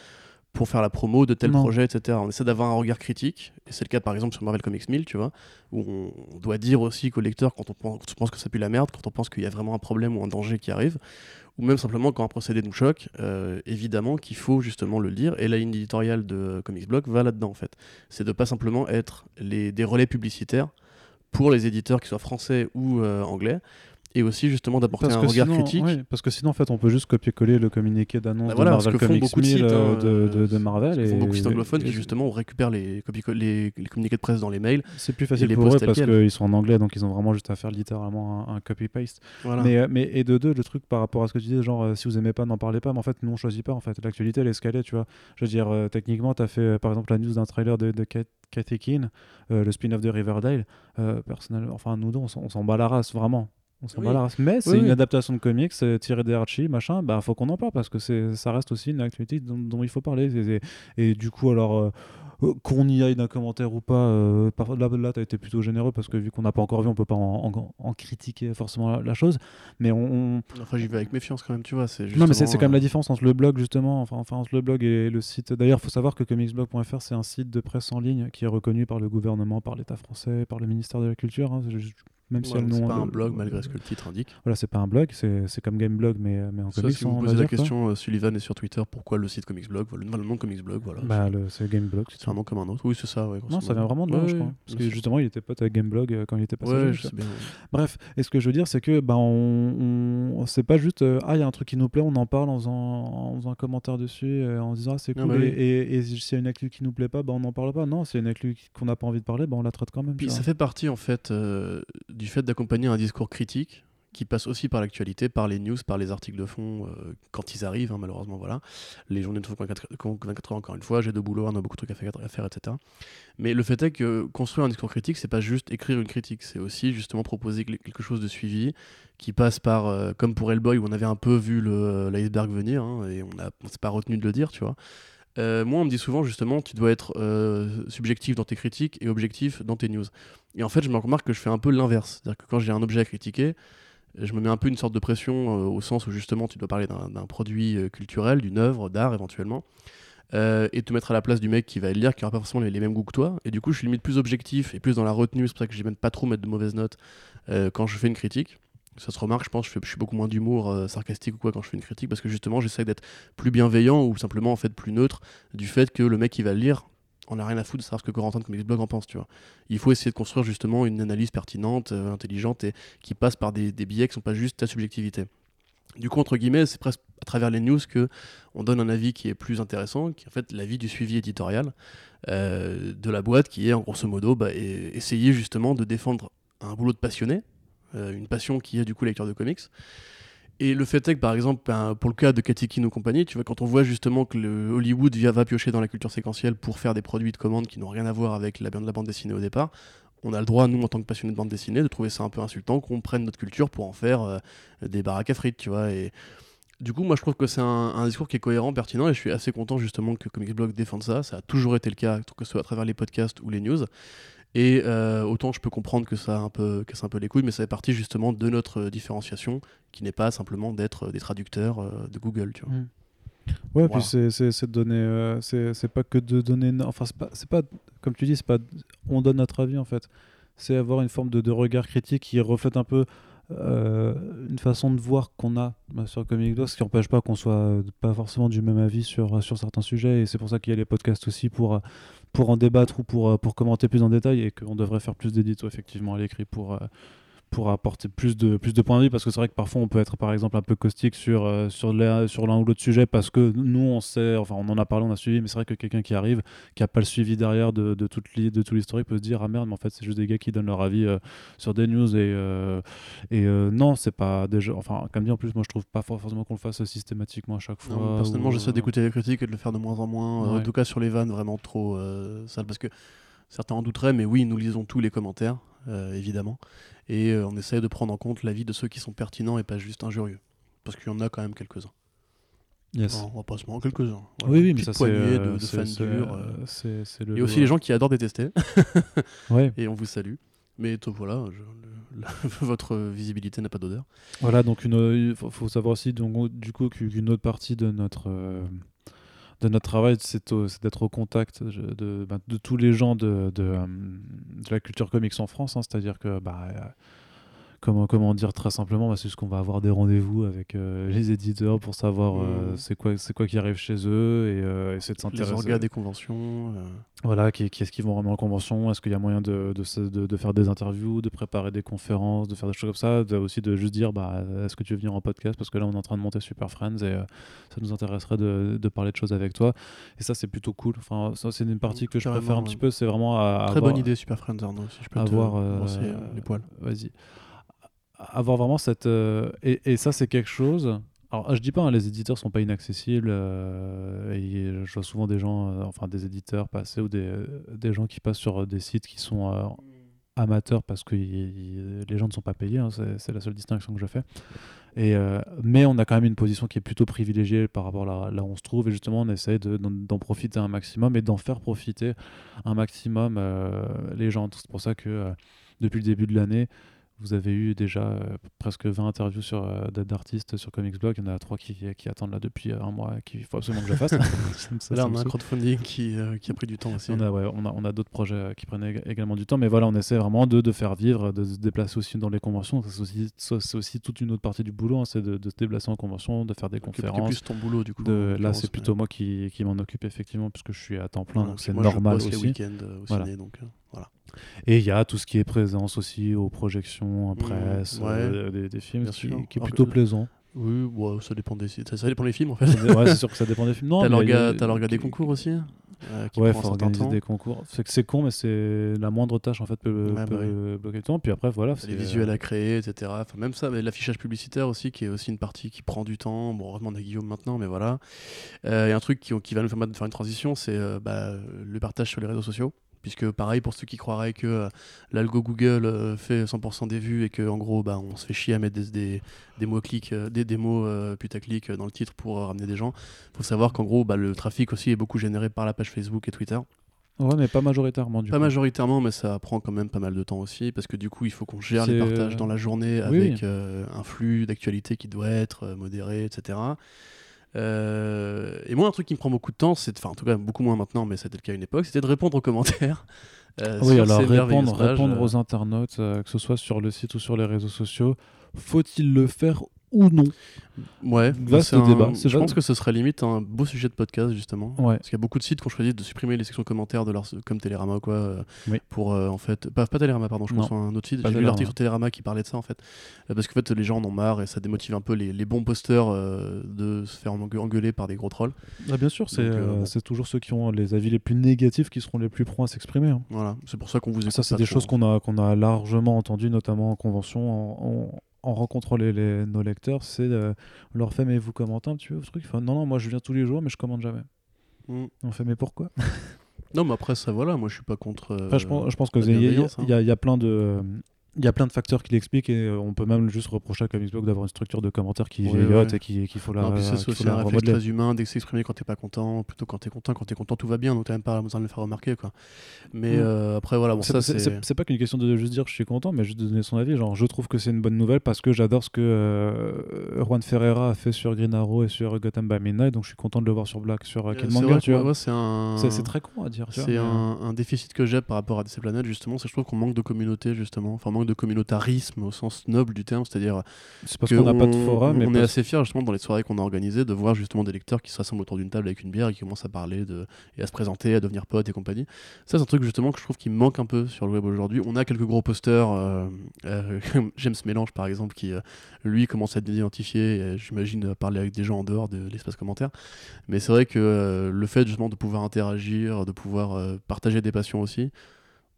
pour faire la promo de tel Non. projet, etc. On essaie d'avoir un regard critique, et c'est le cas par exemple sur Marvel Comics 1000, tu vois, où on, doit dire aussi qu'au lecteur, quand on pense, quand on pense que ça pue la merde, quand on pense qu'il y a vraiment un problème ou un danger qui arrive, ou même simplement quand un procédé nous choque, euh, évidemment qu'il faut justement le dire, et la ligne éditoriale de Comics Blog va là-dedans en fait. C'est de pas simplement être les, des relais publicitaires pour les éditeurs, qu'ils soient français ou euh, anglais, et aussi justement d'apporter un regard sinon, critique. ouais, parce que sinon, en fait, on peut juste copier-coller le communiqué d'annonce Bah de voilà, ce Marvel Comics beaucoup de 1000 sites, hein, de, de- de Marvel. Ils font et- beaucoup de sites anglophones et- qui justement récupèrent les, les, les communiqués de presse dans les mails. C'est plus facile les pour eux parce qu'ils sont en anglais, donc ils ont vraiment juste à faire littéralement un, un copy-paste. Voilà. Mais, euh, mais et de deux, le truc par rapport à ce que tu disais, genre euh, si vous aimez pas, n'en parlez pas. Mais en fait, nous on choisit pas. En fait, l'actualité elle est escalée, tu vois. Je veux dire, euh, techniquement, tu as fait euh, par exemple la news d'un trailer de, de Kat- Kathy Keane, euh, le spin-off de Riverdale. Euh, personnellement, enfin nous deux, on s'en bat la race vraiment. On s'en Oui. Mais c'est Oui, une oui. adaptation de comics c'est tiré des Archie, machin. Bah faut qu'on en parle parce que ça reste aussi une actualité dont, dont il faut parler. Et, et- et du coup, alors. euh, euh, qu'on y aille d'un commentaire ou pas, euh, par- là, là tu as été plutôt généreux parce que vu qu'on n'a pas encore vu, on peut pas en, en- en critiquer forcément la, la chose. Mais on, on- Enfin, j'y vais avec méfiance quand même, tu vois. C'est non, mais c'est quand même euh, la différence entre le blog, justement, enfin, enfin entre le blog et le site. D'ailleurs, il faut savoir que comicsblog.fr, c'est un site de presse en ligne qui est reconnu par le gouvernement, par l'État français, par le ministère de la Culture. hein. Même si elles c'est n'ont- pas un blog malgré ce que le titre indique. Voilà, c'est pas un blog, c'est c'est comme Gameblog, mais, mais en Ça, comics. si vous posez la question, euh, Sullivan est sur Twitter, pourquoi le site Comics Blog? Voilà, Le nom de Comics Blog, voilà. Bah, c'est Gameblog. c'est c'est un nom comme un autre. Oui, c'est ça, ouais. Non, ça vient vraiment de là, Ouais, je crois. Parce que justement, il était pote avec Gameblog euh, quand il était passé. Ouais, je sais bien. Bref, et ce que je veux dire, c'est que bah, on, on- c'est pas juste euh, ah il y a un truc qui nous plaît, on en parle en faisant, en faisant un commentaire dessus, euh, en disant ah c'est Ah, cool. bah et, oui. et, et s'il y a une actu qui nous plaît pas, bah, on n'en parle pas. Non, s'il y a une actu qu'on n'a pas envie de parler, bah, on la traite quand même. Puis ça fait partie en fait euh, du fait d'accompagner un discours critique qui passe aussi par l'actualité, par les news, par les articles de fond euh, quand ils arrivent, hein, malheureusement voilà. Les journées de 24, 24 heures encore une fois, j'ai de boulot, on a beaucoup de trucs à faire, etc. Mais le fait est que construire un discours critique, c'est pas juste écrire une critique, c'est aussi justement proposer quelque chose de suivi qui passe par, euh, comme pour Hellboy où on avait un peu vu le- l'iceberg venir hein, et on on s'est pas retenu de le dire, tu vois. Euh, moi, on me dit souvent justement, tu dois être euh, subjectif dans tes critiques et objectif dans tes news. Et en fait, je me remarque que je fais un peu l'inverse. C'est-à-dire que quand j'ai un objet à critiquer, je me mets un peu une sorte de pression euh, au sens où justement tu dois parler d'un produit euh, culturel, d'une œuvre, d'art éventuellement, euh, et te mettre à la place du mec qui va le lire, qui n'aura pas forcément les, mêmes goûts que toi. Et du coup, je suis limite plus objectif et plus dans la retenue. C'est pour ça que j'aime pas trop mettre de mauvaises notes euh, quand je fais une critique. Ça se remarque, je pense, je, je suis beaucoup moins d'humour euh, sarcastique ou quoi quand je fais une critique parce que justement, j'essaie d'être plus bienveillant ou simplement en fait plus neutre du fait que le mec qui va le lire on a rien à foutre de savoir ce que Corentin de Comics Blog en pense. Il faut essayer de construire justement une analyse pertinente, euh, intelligente et qui passe par des, biais qui sont pas juste ta subjectivité. Du coup, entre guillemets, c'est presque à travers les news que on donne un avis qui est plus intéressant, qui est en fait l'avis du suivi éditorial euh, de la boîte, qui est en grosso modo bah, essayer justement de défendre un boulot de passionné, une passion qui est du coup lecteur de comics. Et le fait est que, par exemple, ben, pour le cas de Katikin ou compagnie, tu vois, quand on voit justement que le Hollywood va piocher dans la culture séquentielle pour faire des produits de commande qui n'ont rien à voir avec la, la bande dessinée au départ, on a le droit, nous, en tant que passionnés de bande dessinée, de trouver ça un peu insultant qu'on prenne notre culture pour en faire euh, des baraques à frites, tu vois. Et du coup, moi, je trouve que c'est un, un discours qui est cohérent, pertinent, et je suis assez content justement que Comics Blog défende ça. Ça a toujours été le cas, que ce soit à travers les podcasts ou les news. Et euh, autant je peux comprendre que ça a un peu casse un peu les couilles, mais ça fait partie justement de notre euh, différenciation, qui n'est pas simplement d'être euh, des traducteurs euh, de Google, tu vois. Mm. Ouais, puis c'est- donner. euh, c'est c'est pas que de donner. Enfin, c'est pas, c'est pas. Comme tu dis, c'est pas. On donne notre avis en fait. C'est avoir une forme de, de regard critique qui reflète un peu euh, une façon de voir qu'on a bah, sur Comic Blog, ce qui n'empêche pas qu'on soit pas forcément du même avis sur, sur certains sujets. Et c'est pour ça qu'il y a les podcasts aussi pour, pour en débattre ou pour, euh, pour commenter plus en détail et qu'on devrait faire plus d'éditos effectivement à l'écrit pour. Pour apporter plus de, plus de points de vue parce que c'est vrai que parfois on peut être par exemple un peu caustique sur, euh, sur l'un sur l'un ou l'autre sujet parce que nous on sait, enfin on en a parlé, on a suivi, mais c'est vrai que quelqu'un qui arrive, qui a pas le suivi derrière de, de, toute li- de tout l'historique peut se dire ah merde mais en fait c'est juste des gars qui donnent leur avis euh, sur des news et, euh, et non c'est pas déjà, enfin comme dit en plus moi je trouve pas for- forcément qu'on le fasse systématiquement à chaque fois. Non, personnellement, ou, j'essaie d'écouter les critiques et de le faire de moins en moins. Ouais. En tout cas, sur les vannes vraiment trop sales. Parce que certains en douteraient, mais oui, nous lisons tous les commentaires, évidemment. Et euh, on essaie de prendre en compte l'avis de ceux qui sont pertinents et pas juste injurieux. Parce qu'il y en a quand même quelques-uns. yes. On va pas se mentir, quelques-uns. Oui, oui, mais ça c'est poignée euh, de, de fans durs. euh, euh. le aussi les gens qui adorent détester. Ouais. et on vous salue. Mais t- voilà, je- le- la- votre visibilité n'a pas d'odeur. Voilà, donc il faut, faut savoir aussi donc, du coup qu'une autre partie de notre, euh, de notre travail, c'est d'être au contact de, bah, tous les gens euh, de la culture comics en France. hein. C'est-à-dire que, bah, comment, comment dire très simplement, bah, c'est juste qu'on va avoir des rendez-vous avec euh, les éditeurs pour savoir euh, Mhm. c'est quoi, c'est quoi qui arrive chez eux et euh, essayer de Les s'intéresser. orgas des conventions. Voilà, qui, qui est-ce qu'ils vont vraiment en convention? Est-ce qu'il y a moyen de, de, de- de faire des interviews, de préparer des conférences, de faire des choses comme ça? De, Aussi de juste dire, bah, est-ce que tu veux venir en podcast? Parce que là, on est en train de monter Super Friends et ça nous intéresserait de, de parler de choses avec toi. Et ça, c'est plutôt cool. Enfin, ça, c'est une partie que je préfère un ouais. petit peu. C'est vraiment à, Très avoir- bonne idée, Super Friends Arnaud, si je peux avoir te euh, les poils. Vas-y. Avoir vraiment cette. euh, et, et ça, c'est quelque chose. Alors, je dis pas, hein, les éditeurs sont pas inaccessibles. euh, je vois souvent des gens, euh, enfin des éditeurs passer ou des, des gens qui passent sur des sites qui sont amateurs parce que les gens ne sont pas payés. hein, c'est la seule distinction que je fais. Et, mais on a quand même une position qui est plutôt privilégiée par rapport à là, où on se trouve. Et justement, on essaye de- d'en profiter un maximum et d'en faire profiter un maximum les gens. C'est pour ça que depuis le début de l'année, vous avez eu déjà euh, presque 20 interviews sur, euh, d'artistes sur Comics Blog. Il y en a trois qui, qui attendent là depuis euh, un mois et qu'il faut absolument que je fasse. Ça me- ça- Là, ça on a un crowdfunding qui, euh, qui a pris du temps aussi. On a, ouais, on a, on a d'autres projets qui prennent ég- également du temps, mais voilà, on essaie vraiment de, de faire vivre, de se déplacer aussi dans les conventions. C'est aussi, c'est toute une autre partie du boulot, hein, c'est de, de se déplacer en convention, de faire des conférences. plus ton boulot, du coup. De, là, c'est plutôt moi qui, qui m'en occupe effectivement, puisque je suis à temps plein, donc c'est moi, je normal bosse les aussi. week-ends euh, au Voilà. ciné, donc voilà. Et il y a tout ce qui est présence aussi aux projections, en presse, Mmh, ouais. euh, des, des films, qui, qui est Alors plutôt plaisant. Oui, ouais, ça dépend des ça, ça dépend des films en fait. Ouais, c'est sûr que ça dépend des films. Non, T'as il y a- l'orga des concours aussi euh, qui Ouais, faut organiser des concours. C'est con, mais c'est la moindre tâche en fait peut, Ouais, bah peut bloquer le temps. Puis après, voilà. Les c'est- visuels à créer, etc. Enfin, même ça, mais l'affichage publicitaire aussi, qui est aussi une partie qui prend du temps. Bon, heureusement, on a Guillaume maintenant, mais voilà. Euh, et un truc qui, qui va nous permettre de faire une transition, c'est euh, bah, le partage sur les réseaux sociaux. Puisque, pareil, pour ceux qui croiraient que euh, l'algo Google euh, fait 100% des vues et que en gros, bah, on se fait chier à mettre des, des, des mots-clics, euh, des, des mots putaclic dans le titre pour ramener des gens, faut savoir qu'en gros, bah, le trafic aussi est beaucoup généré par la page Facebook et Twitter. Ouais, mais pas majoritairement du Pas coup. majoritairement, mais ça prend quand même pas mal de temps aussi, parce que du coup, il faut qu'on gère les partages dans la journée oui, avec oui. un flux d'actualité qui doit être modéré, etc. Euh, et moi, un truc qui me prend beaucoup de temps, c'est, enfin, en tout cas, beaucoup moins maintenant, mais c'était le cas à une époque, c'était de répondre aux commentaires. euh, Oui, alors répondre euh, aux internautes, euh, que ce soit sur le site ou sur les réseaux sociaux, faut-il le faire ou non Ouais, Vaste c'est un- débat, Je pense que ce serait limite un beau sujet de podcast, justement. Ouais. Parce qu'il y a beaucoup de sites qui ont choisi de supprimer les sections commentaires de leur, comme Télérama ou quoi, euh, Oui. pour euh, en fait, pas, pas Télérama, pardon, je Non. pense à un autre site. J'ai lu l'article sur Télérama qui parlait de ça en fait, Euh, parce qu'en fait les gens en ont marre et ça démotive un peu les, les bons posters euh, de se faire engue- engueuler par des gros trolls. Ah, bien sûr, c'est euh, euh, toujours ceux qui ont les avis les plus négatifs qui seront les plus prompts à s'exprimer. hein. Voilà, c'est pour ça qu'on vous écoute. Ça, c'est des choses en qu'on a, qu'on a largement entendues, notamment en convention, en, en- en rencontrant les, les- nos C'est euh, on leur fait, mais vous commentez un petit peu ce truc Non, non, moi je viens tous les jours, mais je commente jamais. Mm. On fait, mais pourquoi? Non, mais après ça, voilà, moi je suis pas contre. Enfin, je, pense, je pense que y, hein. il y a plein de. Il y a plein de facteurs qui l'expliquent et euh, on peut même juste reprocher à Comicsblog d'avoir une structure de commentaires qui Ouais, vieillotte ouais. et qui- qu'il faut la, Non, puis c'est aussi un réflexe très humain dès que quand t'es pas content, plutôt quand t'es content, quand t'es content tout va bien, donc t'as même pas besoin de le faire remarquer quoi. Mais Mm. euh, après voilà, bon C'est- ça c'est- pas qu'une question de juste dire je suis content, mais juste de donner son avis. Genre, je trouve que c'est une bonne nouvelle parce que j'adore ce que euh, Juan Ferreira a fait sur Green Arrow et sur Gotham by Midnight, donc je suis content de le voir sur Black, sur euh, Euh, moi, c'est un. Très con à dire. C'est un, un déficit que j'ai par rapport à DC Planet justement, c'est que je trouve qu'on manque de communauté justement, enfin manque de communautarisme au sens noble du terme, c'est-à-dire C'est parce qu'on n'a pas de on- forum, mais on est assez fiers justement dans les soirées qu'on a organisées de voir justement des lecteurs qui se rassemblent autour d'une table avec une bière et qui commencent à parler de, et à se présenter, à devenir potes et compagnie. Ça c'est un truc justement que je trouve qui manque un peu sur le web aujourd'hui. On a quelques gros posters, euh, euh, James Mélange par exemple, qui euh, lui commence à être identifié, et, j'imagine à parler avec des gens en dehors de l'espace commentaire. Mais c'est vrai que euh, le fait justement de pouvoir interagir, de pouvoir euh, partager des passions aussi,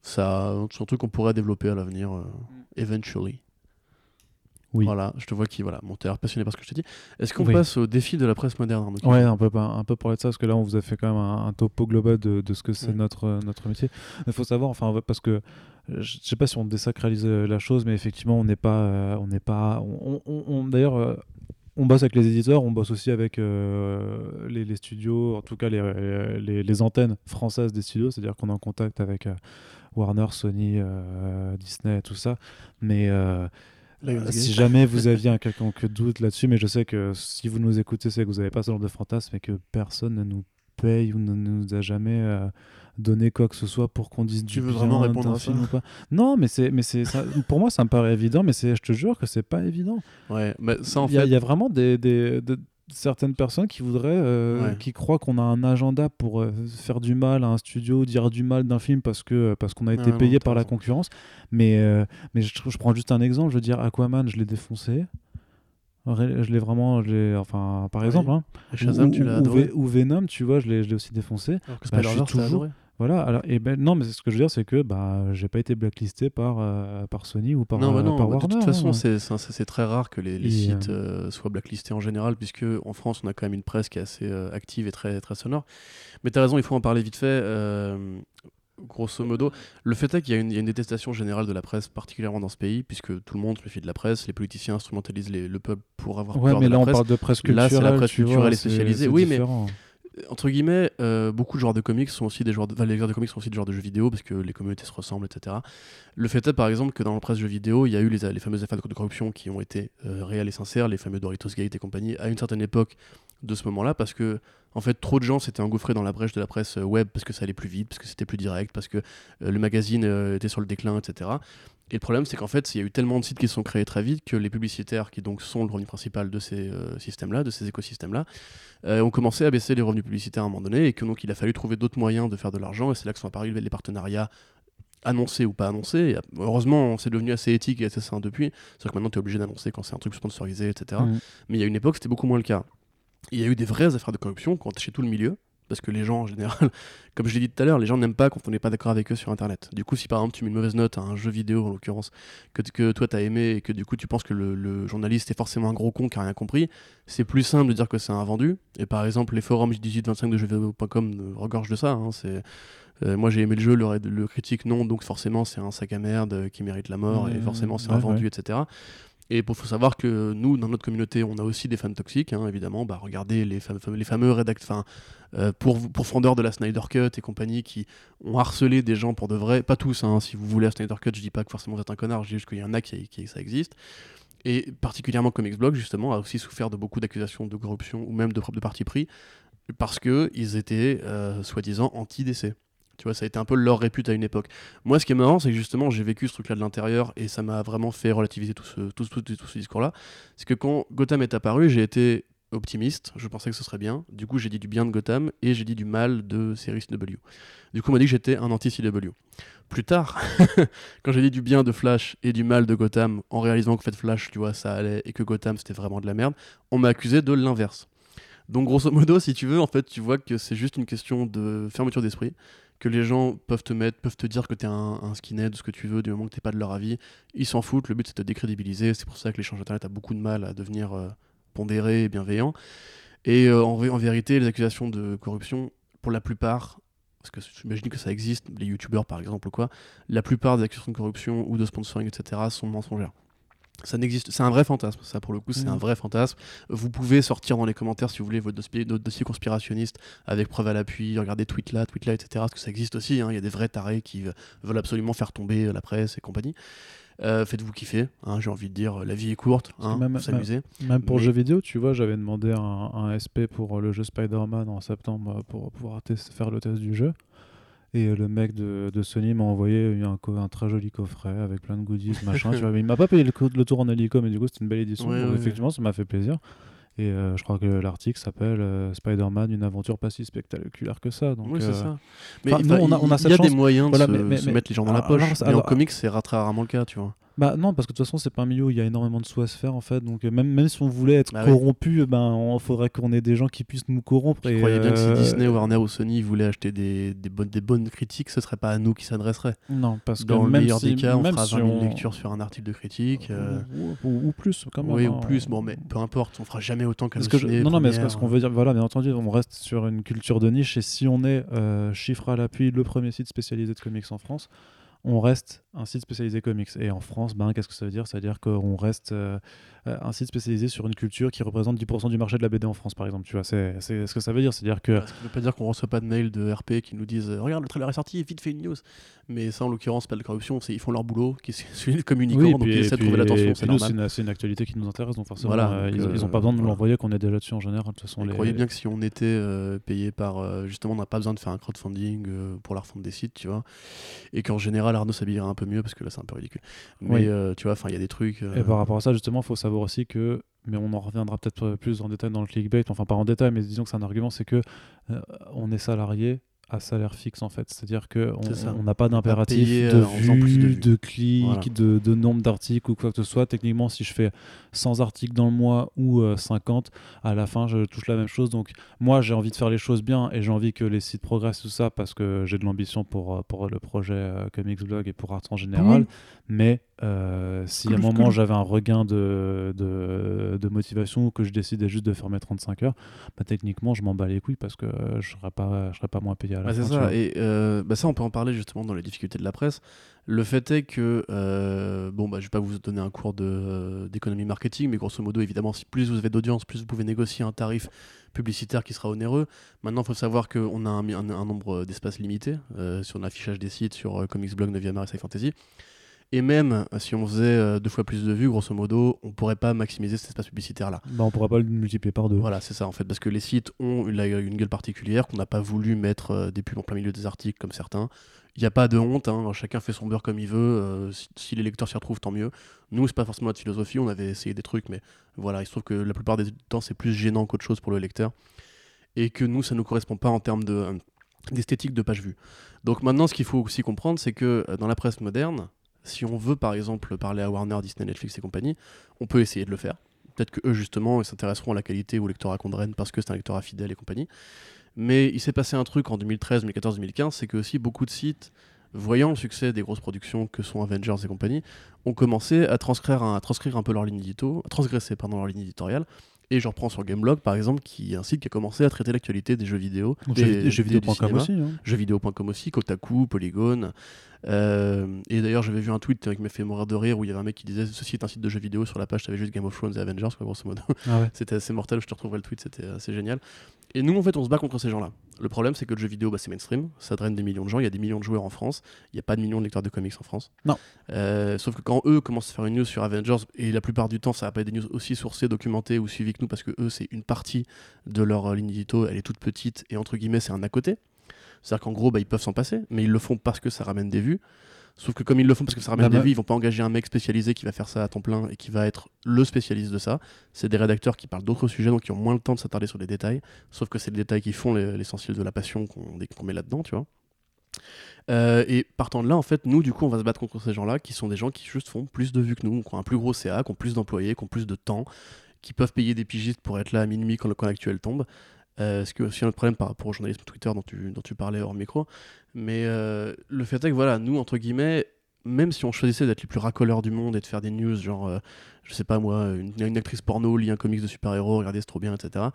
ça, c'est un truc qu'on pourrait développer à l'avenir, euh, eventually. Oui. Voilà, je te vois qui, voilà, t'es l'air passionné par ce que je t'ai dit. Est-ce qu'on Oui. passe au défi de la presse moderne Arnaud Ouais, un peu, pas- un peu parler de ça, parce que là, on vous a fait quand même un, un topo global de, de ce que c'est Ouais. notre, notre métier. Il faut savoir, enfin, parce que je sais pas si on désacralise euh, la chose, mais effectivement, on n'est pas. euh, on n'est pas on, on- on- D'ailleurs. euh, on bosse avec les éditeurs, on bosse aussi avec euh, les, les studios, en tout cas les, les, les antennes françaises des studios, c'est-à-dire qu'on est en contact avec euh, Warner, Sony, euh, Disney, tout ça. Mais euh, si jamais vous aviez un quelconque doute là-dessus, mais je sais que si vous nous écoutez, c'est que vous n'avez pas ce genre de fantasme et que personne ne nous paye ou ne nous a jamais euh, donné quoi que ce soit pour qu'on dise Tu du veux bien vraiment répondre à ça film ou pas. Non, mais c'est, mais c'est, ça- pour moi, ça me paraît évident, mais c'est, je te jure que c'est pas évident. Ouais, mais ça en Il y, a- fait. il y a vraiment des, des- de- certaines personnes qui voudraient, euh, Ouais. qui croient qu'on a un agenda pour euh, faire du mal à un studio, dire du mal d'un film parce que parce qu'on a été payé par la concurrence. Mais euh, mais je, je prends juste un exemple. Je veux dire, Aquaman, je l'ai défoncé. Je l'ai vraiment, je enfin, par Oui. exemple, hein. Shazam, ou, tu l'as ou- adoré. Venom, tu vois, je l'ai je l'ai aussi défoncé. Alors que Bah, je suis toujours- adoré. Voilà. Alors, et ben non, mais ce que je veux dire, c'est que bah, j'ai pas été blacklisté par euh, par Sony ou par, non, bah euh, non, par bah, de toute Warner, façon, hein. c'est très rare que les, les Et, sites euh, soient blacklistés en général, puisque en France, on a quand même une presse qui est assez euh, active et très, très sonore. Mais tu as raison, il faut en parler vite fait. euh, grosso modo, le fait est qu'il y, a une- il y a une détestation générale de la presse, particulièrement dans ce pays, puisque tout le monde se méfie de la presse, les politiciens instrumentalisent les- le peuple pour avoir Ouais, peur mais de là la on presse. parle de presse Là, culturelle. c'est la presse culturelle et spécialisée. Oui, mais-. Entre guillemets, euh, beaucoup de joueurs de comics sont aussi des joueurs de, les joueurs de comics sont aussi des joueurs de jeux vidéo parce que les communautés se ressemblent, etc. Le fait est, par exemple, que dans la presse jeux vidéo, il y a eu les, fameuses affaires de corruption qui ont été euh, réelles et sincères, les fameux Doritos Gate et compagnie, à une certaine époque de ce moment-là, parce que en fait, trop de gens s'étaient engouffrés dans la brèche de la presse euh, web parce que ça allait plus vite, parce que c'était plus direct, parce que le magazine était sur le déclin, etc. Et le problème, c'est qu'en fait, il y a eu tellement de sites qui se sont créés très vite que les publicitaires, qui donc sont le revenu principal de ces euh, systèmes-là, de ces écosystèmes-là, euh, ont commencé à baisser les revenus publicitaires à un moment donné et que donc il a fallu trouver d'autres moyens de faire de l'argent et c'est là que sont apparus les partenariats annoncés ou pas annoncés. Et, euh, heureusement, c'est devenu assez éthique et assez sain depuis. C'est-à-dire que maintenant, tu es obligé d'annoncer quand c'est un truc sponsorisé, etc. Mm. Mais il y a une époque, c'était beaucoup moins le cas. Il y a eu des vraies affaires de corruption quand chez tout le milieu. Parce que les gens, en général, comme je l'ai dit tout à l'heure, les gens n'aiment pas quand on n'est pas d'accord avec eux sur Internet. Du coup, si par exemple tu mets une mauvaise note à un jeu vidéo, en l'occurrence, que, que toi t'as aimé et que du coup tu penses que le, le journaliste est forcément un gros con qui a rien compris, c'est plus simple de dire que c'est un vendu. Et par exemple, les forums 18-25 de jeuxvideo.com regorgent de ça. hein. C'est. euh, moi j'ai aimé le jeu, le, le critique non, donc forcément c'est un sac à merde euh, qui mérite la mort et Mmh, forcément c'est ouais, un vendu, ouais. etc. Et il faut savoir que nous, dans notre communauté, on a aussi des fans toxiques, hein, évidemment. Bah, regardez les, fam- fam- les fameux rédacteurs, euh, pour, pourfendeurs de la Snyder Cut et compagnie qui ont harcelé des gens pour de vrai. Pas tous, hein, si vous voulez la Snyder Cut, je dis pas que forcément vous êtes un connard, je dis juste qu'il y en a qui, qui ça existe. Et particulièrement Comics Blog, justement, a aussi souffert de beaucoup d'accusations de corruption ou même de, de parti pris parce qu'ils étaient euh, soi-disant anti-DC. Tu vois, ça a été un peu leur répute à une époque. Moi, ce qui est marrant, c'est que justement, j'ai vécu ce truc-là de l'intérieur et ça m'a vraiment fait relativiser tout ce, tout, tout- tout ce discours-là. C'est que quand Gotham est apparu, j'ai été optimiste, je pensais que ce serait bien. Du coup, j'ai dit du bien de Gotham et j'ai dit du mal de série CW. Du coup, on m'a dit que j'étais un anti-CW. Plus tard, quand j'ai dit du bien de Flash et du mal de Gotham, en réalisant que fait Flash, tu vois, ça allait et que Gotham c'était vraiment de la merde, on m'a accusé de l'inverse. Donc grosso modo, si tu veux, en fait, tu vois que c'est juste une question de fermeture d'esprit, que les gens peuvent te mettre, peuvent te dire que t'es un, un skinhead, ce que tu veux, du moment que t'es pas de leur avis, ils s'en foutent. Le but c'est de décrédibiliser. C'est pour ça que l'échange internet a beaucoup de mal à devenir euh, pondéré et bienveillant. Et euh, en, en vérité, les accusations de corruption, pour la plupart, parce que j'imagine que ça existe, les youtubeurs par exemple ou quoi, la plupart des accusations de corruption ou de sponsoring, etc., sont mensongères. Ça n'existe, c'est un vrai fantasme. Ça, pour le coup, c'est Mhm. un vrai fantasme. Vous pouvez sortir dans les commentaires si vous voulez votre dossier, conspirationniste avec preuve à l'appui, regardez tweet là, tweet là, etc. Parce que ça existe aussi. hein. Il y a des vrais tarés qui ve- veulent absolument faire tomber la presse et compagnie. Euh, Faites-vous kiffer. hein, J'ai envie de dire, la vie est courte. Hein, même- faut s'amuser. Même pour Mais- le jeu vidéo, tu vois, j'avais demandé un, un SP pour le jeu Spider-Man en septembre euh, pour pouvoir test- faire le test du jeu. Et euh, le mec de, de Sony m'a envoyé un, co- un très joli coffret avec plein de goodies, machin. tu vois, mais il m'a pas payé le, tour en hélico, mais du coup, c'était une belle édition. Ouais, donc ouais, effectivement, ça m'a fait plaisir. Et euh, je crois que l'article s'appelle euh, Spider-Man, une aventure pas si spectaculaire que ça. Donc, oui, c'est euh, ça. Mais nous, on a- on a il cette y a des moyens Voilà, de se, mais- mais- se mais- mettre les gens dans la alors, poche. alors, mais en alors- comics, c'est très rarement le cas, tu vois. Bah non, parce que de toute façon, c'est pas un milieu où il y a énormément de sous à se faire en fait. Donc euh, même, même si on voulait être Bah corrompu, eh ben il faudrait qu'on ait des gens qui puissent nous corrompre. Je et, croyais bien que si euh, Disney, Warner ou Sony voulaient acheter des, des, bonnes, des bonnes critiques, ce serait pas à nous qui s'adresserait. Non, parce que Dans le meilleur si, des cas, on fera si 20 000 on- lectures sur un article de critique. euh, Ou, ou- ou plus quand même. oui, hein. ou plus. Bon, mais peu importe, on fera jamais autant Parce que je- non, non, mais ce que- qu'on veut dire, voilà, bien entendu, on reste sur une culture de niche et si on est euh, chiffre à l'appui, le premier site spécialisé de comics en France, on reste un site spécialisé comics. Et en France, ben, qu'est-ce que ça veut dire? Ça veut dire qu'on reste euh, euh, un site spécialisé sur une culture qui représente 10% du marché de la BD en France, par exemple. Tu vois, c'est c'est ce que ça veut dire. C'est-à-dire que. Ça ne veut pas dire qu'on reçoit pas de mails de RP qui nous disent Regarde, le trailer est sorti, vite fait une news. Mais ça, en l'occurrence, c'est pas de corruption, c'est ils font leur boulot, qui est celui de communicant, Oui, donc puis- ils essaient de trouver l'attention, c'est nous, c'est une, c'est une actualité qui nous intéresse, donc forcément, Voilà, euh, ils, ils ont euh, pas besoin de nous voilà. l'envoyer, qu'on est déjà dessus en général. De toute façon, Et les... croyez bien que si on était euh, payé par. euh, justement, on n'a pas besoin de faire un crowdfunding euh, pour la refonte des sites, tu vois. Et qu'en général, Arnaud s'habillerait un peu mieux parce que là, c'est un peu ridicule. Mais Oui. euh, tu vois, enfin, il y a des trucs. euh, Et par rapport à ça, justement, il faut savoir aussi que, mais on en reviendra peut-être plus en détail dans le clickbait, enfin pas en détail, mais disons que c'est un argument, c'est que euh, on est salarié à salaire fixe en fait. C'est-à-dire qu'on n'a pas d'impératif de, euh, en faisant plus de de clics, Voilà. de, de nombre d'articles ou quoi que ce soit. Techniquement, si je fais 100 articles dans le mois ou euh, 50, à la fin, je touche la même chose. Donc moi, j'ai envie de faire les choses bien et j'ai envie que les sites progressent, tout ça, parce que j'ai de l'ambition pour, euh, pour le projet euh, Comics Blog et pour Arts en général. Mais euh, si à un moment cool. j'avais un regain de, de, de motivation ou que je décidais juste de faire mes 35 heures, bah, techniquement je m'en bats les couilles parce que euh, je serais pas, je serais pas moins payé à la Bah, fin. c'est ça, et euh, bah, ça on peut en parler justement dans les difficultés de la presse. Le fait est que, bon, bah, je vais pas vous donner un cours d'économie marketing, mais grosso modo, évidemment, si plus vous avez d'audience, plus vous pouvez négocier un tarif publicitaire qui sera onéreux. Maintenant, il faut savoir qu'on a un, un- un nombre d'espaces limité euh, sur l'affichage des sites, sur euh, Comics Blog, 9e art et Fantasy. Et même euh, si on faisait euh, deux fois plus de vues, grosso modo, on pourrait pas maximiser cet espace publicitaire-là. Bah, on pourra pas le multiplier par deux. Voilà, c'est ça en fait, parce que les sites ont une, une gueule particulière, qu'on n'a pas voulu mettre euh, des pubs en plein milieu des articles comme certains. Il n'y a pas de honte, hein, chacun fait son beurre comme il veut, euh, si, si les lecteurs s'y retrouvent, tant mieux. Nous, c'est pas forcément notre philosophie, on avait essayé des trucs, mais voilà, il se trouve que la plupart des temps, c'est plus gênant qu'autre chose pour le lecteur. Et que nous, ça ne nous correspond pas en termes de, d'esthétique de page vue. Donc maintenant, ce qu'il faut aussi comprendre, c'est que dans la presse moderne, si on veut par exemple parler à Warner, Disney, Netflix et compagnie, on peut essayer de le faire. Peut-être que eux justement s'intéresseront à la qualité au lectorat Condren parce que c'est un lectorat fidèle et compagnie. Mais il s'est passé un truc en 2013, 2014, 2015, c'est que aussi beaucoup de sites, voyant le succès des grosses productions que sont Avengers et compagnie, ont commencé à transcrire un, peu leur ligne édito, transgresser leur ligne éditoriale. Et je reprends sur Gameblog par exemple, qui est un site qui a commencé à traiter l'actualité des jeux vidéo, des, jeux- jeuxvideo.com aussi. hein. jeuxvideo.com aussi, Kotaku, Polygon. Euh, et d'ailleurs, j'avais vu un tweet qui m'a fait mourir de rire où il y avait un mec qui disait Ceci est un site de jeux vidéo. Sur la page, t'avais juste Game of Thrones et Avengers, quoi, grosso modo. Ah ouais. c'était assez mortel. Je te retrouverai le tweet, c'était assez génial. Et nous, en fait, on se bat contre ces gens-là. Le problème, c'est que le jeu vidéo, bah, c'est mainstream. Ça draine des millions de gens. Il y a des millions de joueurs en France. Il n'y a pas de millions de lecteurs de comics en France. Non. Euh, sauf que quand eux commencent à faire une news sur Avengers, et la plupart du temps, ça va pas être des news aussi sourcées, documentées ou suivies que nous, parce que eux, c'est une partie de leur euh, ligne édito. Elle est toute petite et entre guillemets, c'est un à côté. C'est-à-dire qu'en gros, bah, ils peuvent s'en passer, mais ils le font parce que ça ramène des vues. Sauf que comme ils le font parce que ça ramène Bah, des bah- vues, ils vont pas engager un mec spécialisé qui va faire ça à temps plein et qui va être le spécialiste de ça. C'est des rédacteurs qui parlent d'autres sujets, donc qui ont moins le temps de s'attarder sur les détails. Sauf que c'est les détails qui font les- l'essentiel de la passion qu'on met là-dedans, tu vois. Euh, et partant de là, en fait, nous, du coup, on va se battre contre ces gens-là, qui sont des gens qui juste font plus de vues que nous, qui ont un plus gros CA, qui ont plus d'employés, qui ont plus de temps, qui peuvent payer des pigistes pour être là à minuit quand le camp actuel tombe. Euh, ce qui est aussi un autre problème par rapport au journalisme Twitter dont tu, parlais hors micro. Mais euh, le fait est que, voilà, nous, entre guillemets, même si on choisissait d'être les plus racoleurs du monde et de faire des news, genre, euh, je sais pas moi, une, actrice porno lit un comics de super-héros, regardez, c'est trop bien, etc.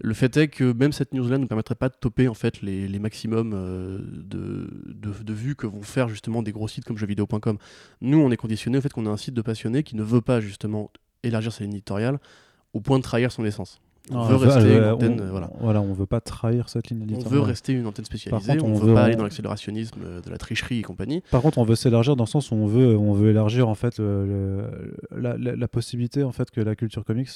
Le fait est que même cette news-là ne permettrait pas de toper en fait les, les maximums euh, de, de, vues que vont faire justement des gros sites comme jeuxvideo.com. Nous, on est conditionné au fait qu'on a un site de passionnés qui ne veut pas justement élargir sa ligne éditoriale au point de trahir son essence. On Non, veut rester une euh, antenne, voilà. Voilà, on veut pas trahir cette ligne On veut rester une antenne spécialisée, contre, on, on veut veut pas aller dans l'accélérationnisme euh, de la tricherie et compagnie. Par contre, on veut s'élargir dans le sens où on veut, on veut élargir en fait le- le- la, la- la possibilité en fait que la culture comics,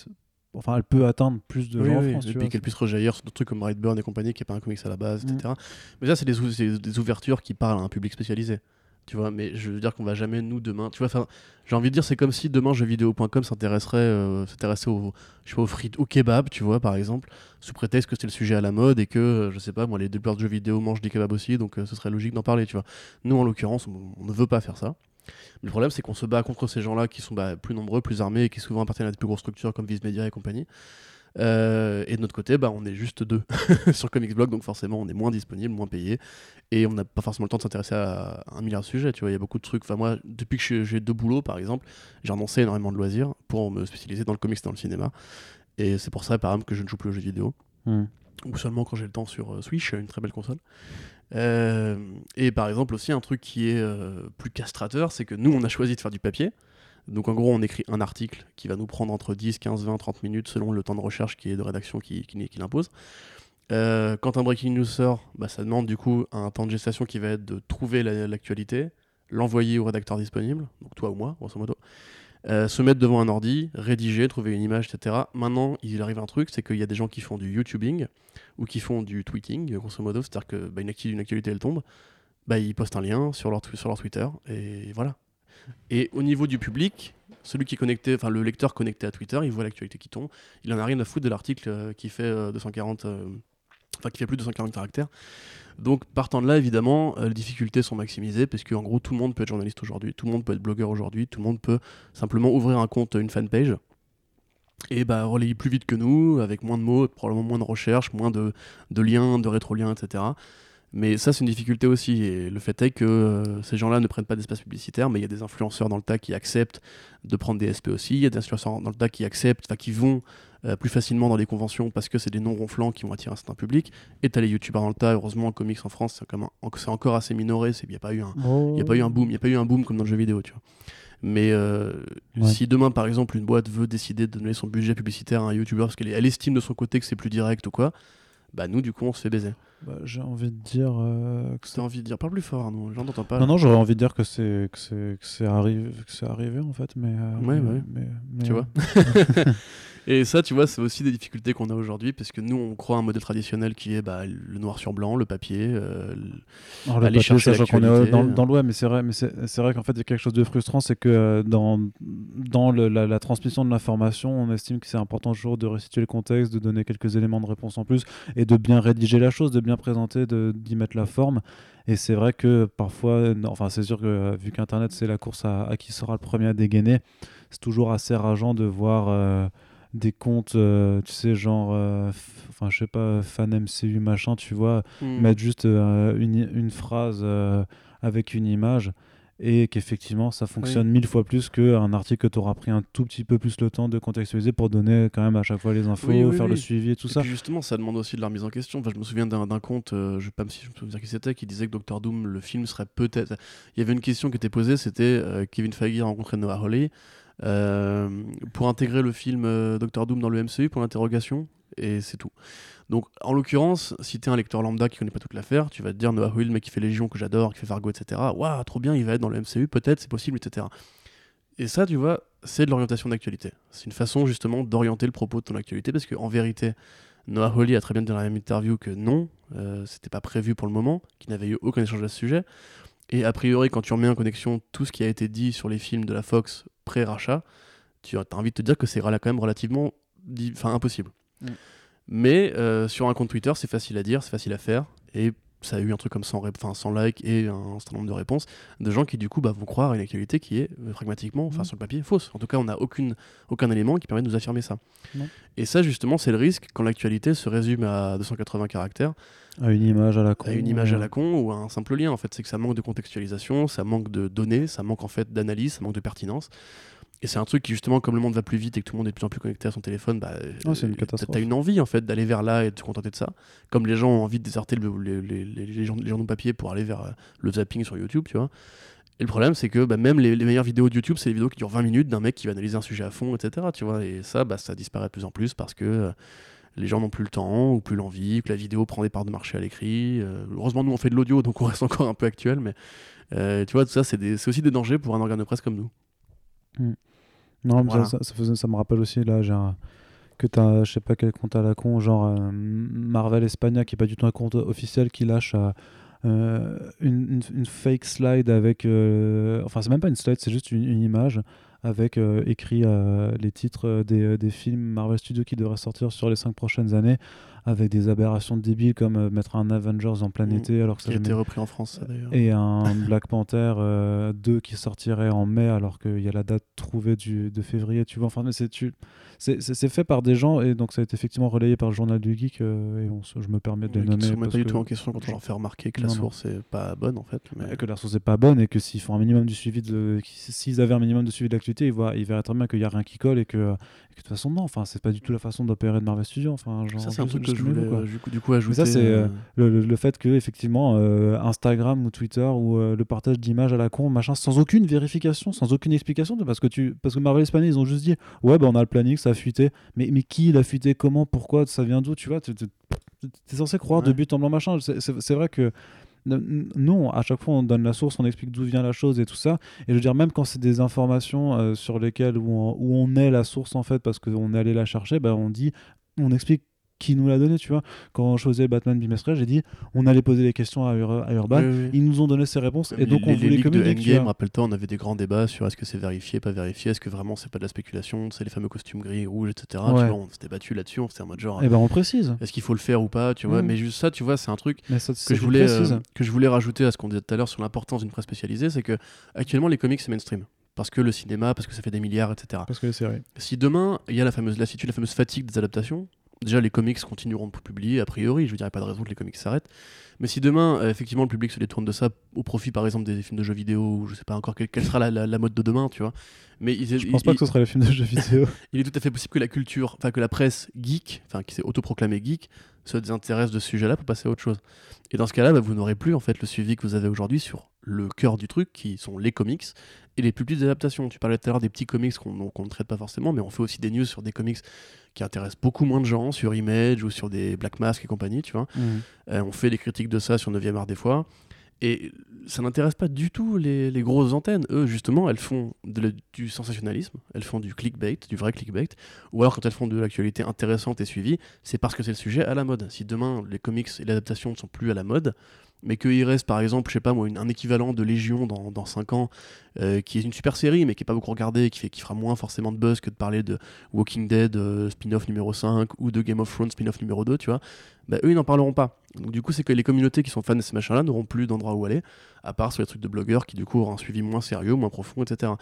enfin, elle peut atteindre plus de Oui, gens oui, en France. et puis qu'elle puisse rejaillir sur d'autres trucs comme Brightburn et compagnie, qui n'est pas un comics à la base, Mm. etc. Mais ça, des, c'est des ouvertures qui parlent à un public spécialisé. Tu vois, mais je veux dire qu'on va jamais, nous, demain. Tu vois, enfin, j'ai envie de dire, c'est comme si demain, jeuxvideo.com s'intéresserait euh, s'intéressait au, je sais pas, au, frites, au kebab, tu vois, par exemple, sous prétexte que c'était le sujet à la mode et que, euh, je sais pas, moi, les développeurs de jeux vidéo mangent des kebabs aussi, donc euh, ce serait logique d'en parler, tu vois. Nous, en l'occurrence, on, ne veut pas faire ça. Mais le problème, c'est qu'on se bat contre ces gens-là qui sont bah, plus nombreux, plus armés et qui souvent appartiennent à des plus grosses structures comme Viz Media et compagnie. Euh, et de notre côté, bah, on est juste deux sur Comics Blog, donc forcément on est moins disponible, moins payé, et on n'a pas forcément le temps de s'intéresser à un milliard de sujets. Tu vois, il y a beaucoup de trucs. Enfin moi, depuis que j'ai deux boulots, par exemple, j'ai renoncé énormément de loisirs pour me spécialiser dans le comics, et dans le cinéma. Et c'est pour ça, par exemple, que je ne joue plus aux jeux vidéo. Hmm. ou seulement quand j'ai le temps sur euh, Switch, une très belle console. Euh, et par exemple aussi un truc qui est euh, plus castrateur, c'est que nous on a choisi de faire du papier. Donc en gros on écrit un article qui va nous prendre entre 10, 15, 20, 30 minutes selon le temps de recherche qui est de rédaction qui, qui, l'impose. Euh, quand un breaking news sort, bah, ça demande du coup un temps de gestation qui va être de trouver la- l'actualité, l'envoyer au rédacteur disponible, donc toi ou moi, grosso modo, euh, se mettre devant un ordi, rédiger, trouver une image, etc. Maintenant, il arrive un truc, c'est qu'il y a des gens qui font du YouTubing ou qui font du tweeting, grosso modo, c'est-à-dire que bah, une, une actualité elle tombe, bah, ils postent un lien sur leur, sur leur Twitter et voilà. Et au niveau du public, celui qui est connecté, enfin le lecteur connecté à Twitter, il voit l'actualité qui tombe, il en a rien à foutre de l'article euh, qui fait euh, 240, euh, enfin qui fait plus de 240 caractères. Donc partant de là, évidemment, euh, les difficultés sont maximisées parce qu'en gros, tout le monde peut être journaliste aujourd'hui, tout le monde peut être blogueur aujourd'hui, tout le monde peut simplement ouvrir un compte, une fanpage et bah relayer plus vite que nous, avec moins de mots, probablement moins de recherche, moins de, de liens, de rétroliens, etc. Mais ça, c'est une difficulté aussi. Et le fait est que euh, ces gens-là ne prennent pas d'espace publicitaire, mais il y a des influenceurs dans le tas qui acceptent de prendre des SP aussi. Il y a des influenceurs dans le tas qui acceptent, enfin qui vont euh, plus facilement dans les conventions parce que c'est des noms ronflants qui vont attirer un certain public. Et t'as les youtubeurs dans le tas. Heureusement, en comics en France, c'est encore assez minoré. Il n'y a pas eu un, il n'y a pas eu un boom, il y a pas eu un boom comme dans le jeu vidéo, tu vois. Mais euh, Ouais. si demain, par exemple, une boîte veut décider de donner son budget publicitaire à un youtubeur parce qu'elle elle estime de son côté que c'est plus direct ou quoi, bah nous, du coup, on se fait baiser. Bah, J'ai envie de dire euh, que T'as c'est envie de dire, parle plus fort, Arnaud, j'en entends pas. Non, non, j'aurais envie de dire que c'est que c'est que c'est arrivé, que c'est arrivé en fait, mais. euh, Ouais, mais, ouais. mais- mais- Tu vois Et ça, tu vois, c'est aussi des difficultés qu'on a aujourd'hui parce que nous, on croit à un modèle traditionnel qui est bah, le noir sur blanc, le papier. euh, le- Alors, le aller papier, chercher qu'on est dans, dans le web, mais c'est vrai, mais c'est vrai qu'en fait, il y a quelque chose de frustrant, c'est que euh, dans, dans le- la, la transmission de l'information, on estime que c'est important toujours de restituer le contexte, de donner quelques éléments de réponse en plus, et de bien rédiger la chose, de bien présenter, de- d'y mettre la forme. Et c'est vrai que parfois, non, enfin, c'est sûr que euh, vu qu'Internet, c'est la course à, à qui sera le premier à dégainer, c'est toujours assez rageant de voir. euh, des comptes, euh, tu sais, genre, euh, enfin, je sais pas, fan MCU, machin, tu vois, Hmm. mettre juste une, une phrase avec une image et qu'effectivement ça fonctionne mille fois plus qu'un article que tu auras pris un tout petit peu plus le temps de contextualiser pour donner quand même à chaque fois les infos, Oui, oui, faire le suivi et tout Et ça. puis justement, ça demande aussi de la remise en question. Enfin, je me souviens d'un compte, euh, je sais pas si je me souviens qui c'était, qui disait que Doctor Doom, le film serait peut-être. Il y avait une question qui était posée, c'était euh, Kevin Feige a rencontré Noah Hawley euh, pour intégrer le film euh, Doctor Doom dans le MCU pour l'interrogation, et c'est tout. Donc, en l'occurrence, si t'es un lecteur lambda qui connaît pas toute l'affaire, tu vas te dire Noah Hawley, le mec qui fait Légion que j'adore, qui fait Fargo, etc. Waouh, trop bien, il va être dans le MCU, peut-être, c'est possible, etc. Et ça, tu vois, c'est de l'orientation d'actualité. C'est une façon justement d'orienter le propos de ton actualité parce qu'en vérité, Noah Hawley a très bien dit dans la même interview que non, euh, c'était pas prévu pour le moment, qu'il n'avait eu aucun échange à ce sujet. Et a priori, quand tu remets en connexion tout ce qui a été dit sur les films de la Fox pré-rachat, tu as envie de te dire que c'est quand même relativement impossible. Mm. Mais euh, sur un compte Twitter, c'est facile à dire, c'est facile à faire. Et ça a eu un truc comme 100, ré- enfin, 100 likes et un certain nombre de réponses de gens qui du coup bah, vont croire à une actualité qui est euh, pragmatiquement, enfin Mm. sur le papier, fausse. En tout cas, on n'a aucun élément qui permet de nous affirmer ça. Et ça, justement, c'est le risque quand l'actualité se résume à 280 caractères, À une image à la con. à une image à la con ou à un simple lien. En fait, c'est que ça manque de contextualisation, ça manque de données, ça manque en fait d'analyse, ça manque de pertinence. Et c'est un truc qui, justement, comme le monde va plus vite et que tout le monde est de plus en plus connecté à son téléphone, bah, Ah, c'est une euh, t'as une envie en fait d'aller vers là et de te contenter de ça. Comme les gens ont envie de déserter le- les, les, les, les journ- les journaux papier pour aller vers euh, le zapping sur YouTube, tu vois. Et le problème, c'est que bah, même les, meilleures vidéos de YouTube, c'est les vidéos qui durent 20 minutes d'un mec qui va analyser un sujet à fond, etc. Tu vois. Et ça, bah, ça disparaît de plus en plus parce que euh, les gens n'ont plus le temps ou plus l'envie, que la vidéo prend des parts de marché à l'écrit. Euh, heureusement, nous, on fait de l'audio, donc on reste encore un peu actuel, mais euh, tu vois, tout ça, c'est aussi des dangers pour un organe de presse comme nous. Non, mais Voilà. ça, ça, ça faisait- ça me rappelle aussi, là, j'ai un- que t'as, je sais pas quel compte à la con, genre euh, Marvel Espagna, qui est pas du tout un compte officiel, qui lâche euh, euh, une, une- une fake slide avec. euh, enfin, c'est même pas une slide, c'est juste une, une image avec écrit les titres des, des films Marvel Studios qui devraient sortir sur les 5 prochaines années, avec des aberrations débiles comme euh, mettre un Avengers en plein Mhm. été, alors que ça Qui a jamais- été repris en France, d'ailleurs. et un Black Panther euh, 2 qui sortirait en mai alors qu'il y a la date trouvée du, de février tu vois enfin mais c'est tu c'est fait par des gens et donc ça a été effectivement relayé par le journal du geek euh, et on se- je me permets de les Oui, qui nommer se parce pas du que- tout en question quand on leur fait remarquer que la Non, source est pas bonne en fait. mais- Ouais, que la source n'est pas bonne et que s'ils font un minimum du suivi de s'ils avaient un minimum de suivi de l'actualité ils, voient, ils verraient très bien qu'il n'y a rien qui colle et que de toute façon non enfin c'est pas du tout la façon d'opérer de Marvel Studios enfin genre, Ça, c'est un truc je voulais quoi. euh, du coup, du coup ajouter. ça, c'est, euh, euh, le, le- le fait que effectivement euh, Instagram ou Twitter ou euh, le partage d'images à la con machin sans aucune vérification sans aucune explication parce que tu parce que Marvel Espagnol ils ont juste dit ouais bah on a le planning ça a fuité. Mais mais qui l'a fuité? Comment? Pourquoi? Ça vient d'où tu vois tu es censé croire de but en blanc machin. C'est vrai que n- nous à chaque fois on donne la source on explique d'où vient la chose et tout ça. Et je veux dire même quand c'est des informations euh, sur lesquelles on est la source en fait parce qu'on est allé la chercher bah, on dit on explique qui nous l'a donné, tu vois. Quand je faisais Batman bimestriel, j'ai dit on allait poser des questions à, Ur- à Urban, oui, oui. ils nous ont donné ces réponses, et Les- donc on voulait les communiquer. Endgame, rappelle-toi, on avait des grands débats sur est-ce que c'est vérifié, pas vérifié, est-ce que vraiment c'est pas de la spéculation, c'est les fameux costumes gris, rouges, etc. Tu vois, on s'était battu là-dessus, on s'était en mode genre Eh ben on précise. est-ce qu'il faut le faire ou pas, tu vois. Mm. Mais juste ça, tu vois, c'est un truc ça, que je voulais euh, que je voulais rajouter à ce qu'on disait tout à l'heure sur l'importance d'une presse spécialisée, c'est que actuellement les comics c'est mainstream parce que le cinéma, parce que ça fait des milliards, etc. Parce que les séries. Si demain il y a la fameuse lassitude, la fameuse fatigue des adaptations, déjà les comics continueront de publier a priori, je veux dire, il n'y a pas de raison que les comics s'arrêtent. Mais si demain, euh, effectivement, le public se détourne de ça au profit, par exemple, des films de jeux vidéo, ou je sais pas encore quelle, quelle sera la, la- la mode de demain, tu vois. Mais il, Je pense pas il- que ce serait les films de jeux vidéo. il est tout à fait possible que la culture, enfin que la presse geek, enfin qui s'est autoproclamée geek, se désintéresse de ce sujet-là pour passer à autre chose. Et dans ce cas-là, bah, vous n'aurez plus en fait le suivi que vous avez aujourd'hui sur le cœur du truc, qui sont les comics et les plus petites adaptations. Tu parlais tout à l'heure des petits comics qu'on ne traite pas forcément, mais on fait aussi des news sur des comics qui intéressent beaucoup moins de gens, sur Image ou sur des Black Mask et compagnie, tu vois. Euh, on fait des critiques de ça sur 9e art des fois. Et ça n'intéresse pas du tout les, les grosses antennes. Eux, justement, elles font du sensationnalisme, elles font du clickbait, du vrai clickbait. Ou alors, quand elles font de l'actualité intéressante et suivie, c'est parce que c'est le sujet à la mode. Si demain, les comics et l'adaptation ne sont plus à la mode, mais qu'il reste, par exemple, je sais pas moi, une- un équivalent de Légion dans, dans 5 ans, euh, qui est une super série, mais qui est pas beaucoup regardée, qui, fait, qui fera moins forcément de buzz que de parler de Walking Dead euh, spin-off numéro 5 ou de Game of Thrones spin-off numéro 2, tu vois, bah, eux, ils n'en parleront pas. Donc, du coup, c'est que les communautés qui sont fans de ces machins-là n'auront plus d'endroit où aller, à part sur les trucs de blogueurs qui, du coup, auront un suivi moins sérieux, moins profond, etc.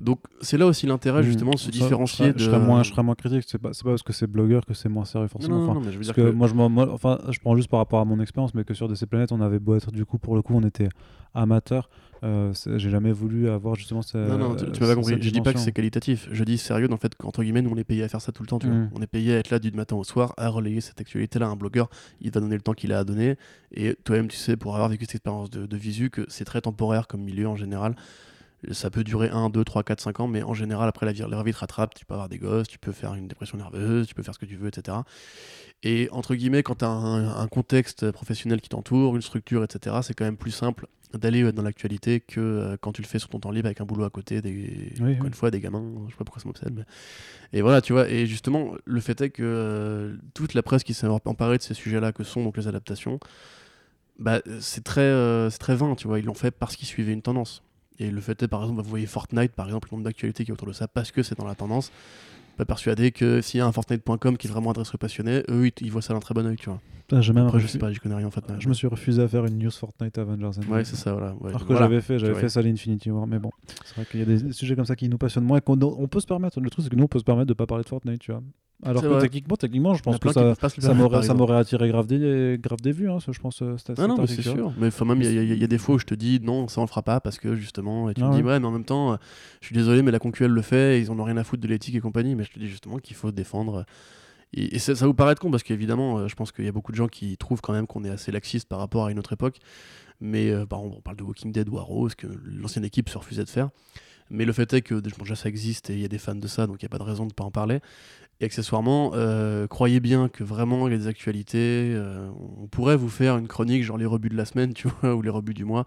Donc, c'est là aussi l'intérêt, justement, de se différencier je de. serais, je serais moins, je serais moins critique. C'est pas, pas parce que c'est blogueur que c'est moins sérieux forcément. non, non, Enfin, non, mais je veux Parce dire que que. moi, je, moi, enfin, je prends juste par rapport à mon expérience, mais que sur DC Planète, on avait beau être du coup, pour le coup, on était amateur. Euh, J'ai jamais voulu avoir justement cette. Non, non, tu, tu m'as pas compris. Je dis pas que c'est qualitatif. Je dis sérieux dans le fait qu'entre guillemets, nous on est payé à faire ça tout le temps. Tu vois. Mm. On est payé à être là du matin au soir à relayer cette actualité-là. Un blogueur, il va donner le temps qu'il a à donner. Et toi-même, tu sais, pour avoir vécu cette expérience de, de visu, que c'est très temporaire comme milieu en général. Ça peut durer 1, 2, 3, 4, 5 ans, mais en général, après la vie, la vie te rattrape. Tu peux avoir des gosses, tu peux faire une dépression nerveuse, tu peux faire ce que tu veux, etc. Et entre guillemets, quand tu as un, un contexte professionnel qui t'entoure, une structure, etc., c'est quand même plus simple d'aller euh, dans l'actualité que euh, quand tu le fais sur ton temps libre avec un boulot à côté, des, Oui, encore oui. une fois, des gamins, je sais pas pourquoi ça m'obsède. Mais... Et voilà, tu vois, et justement, le fait est que euh, toute la presse qui s'est emparée de ces sujets-là, que sont donc les adaptations, bah, c'est très, euh, c'est très vain, tu vois, ils l'ont fait parce qu'ils suivaient une tendance. Et le fait est, par exemple, vous voyez Fortnite, par exemple, le nombre d'actualités qui est autour de ça, parce que c'est dans la tendance. Pas persuadé que s'il y a un Fortnite.com qui vraiment adresse aux passionnés, eux, ils, ils voient ça d'un très bon oeil, tu vois. Même Après, je sais pas, j'y connais rien en Fortnite. Je me suis refusé à faire une news Fortnite Avengers. Endgame. Ouais, c'est ça, voilà. ouais. Alors que Voilà. j'avais fait, j'avais fait ça à l'Infinity War, mais bon, c'est vrai qu'il y a des sujets comme ça qui nous passionnent moins et qu'on on peut se permettre. Le truc, c'est que nous, on peut se permettre de pas parler de Fortnite, tu vois. Alors que vrai. techniquement, techniquement, je pense que ça, ça m'aurait, attiré grave des, grave des vues, hein, ça, je pense. euh, Ah non, mais c'est sûr. Mais enfin, même, il y, a- y y des fois où je te dis non, ça on le fera pas parce que justement, et tu Ah me dis ouais. ouais, mais en même temps, euh, je suis désolé, mais la concuelle le fait, ils en ont rien à foutre de l'éthique et compagnie. Mais je te dis justement qu'il faut défendre. Et, et ça, ça vous paraît con parce qu'évidemment, euh, je pense qu'il y a beaucoup de gens qui trouvent quand même qu'on est assez laxiste par rapport à une autre époque. Mais euh, par exemple, on parle de Walking Dead ou Arrow, ce que l'ancienne équipe se refusait de faire. Mais le fait est que bon, déjà ça existe et il y a des fans de ça, donc il n'y a pas de raison de ne pas en parler. Et accessoirement, euh, croyez bien que vraiment il y a des actualités. euh, on pourrait vous faire une chronique, genre les rebuts de la semaine, tu vois, ou les rebuts du mois,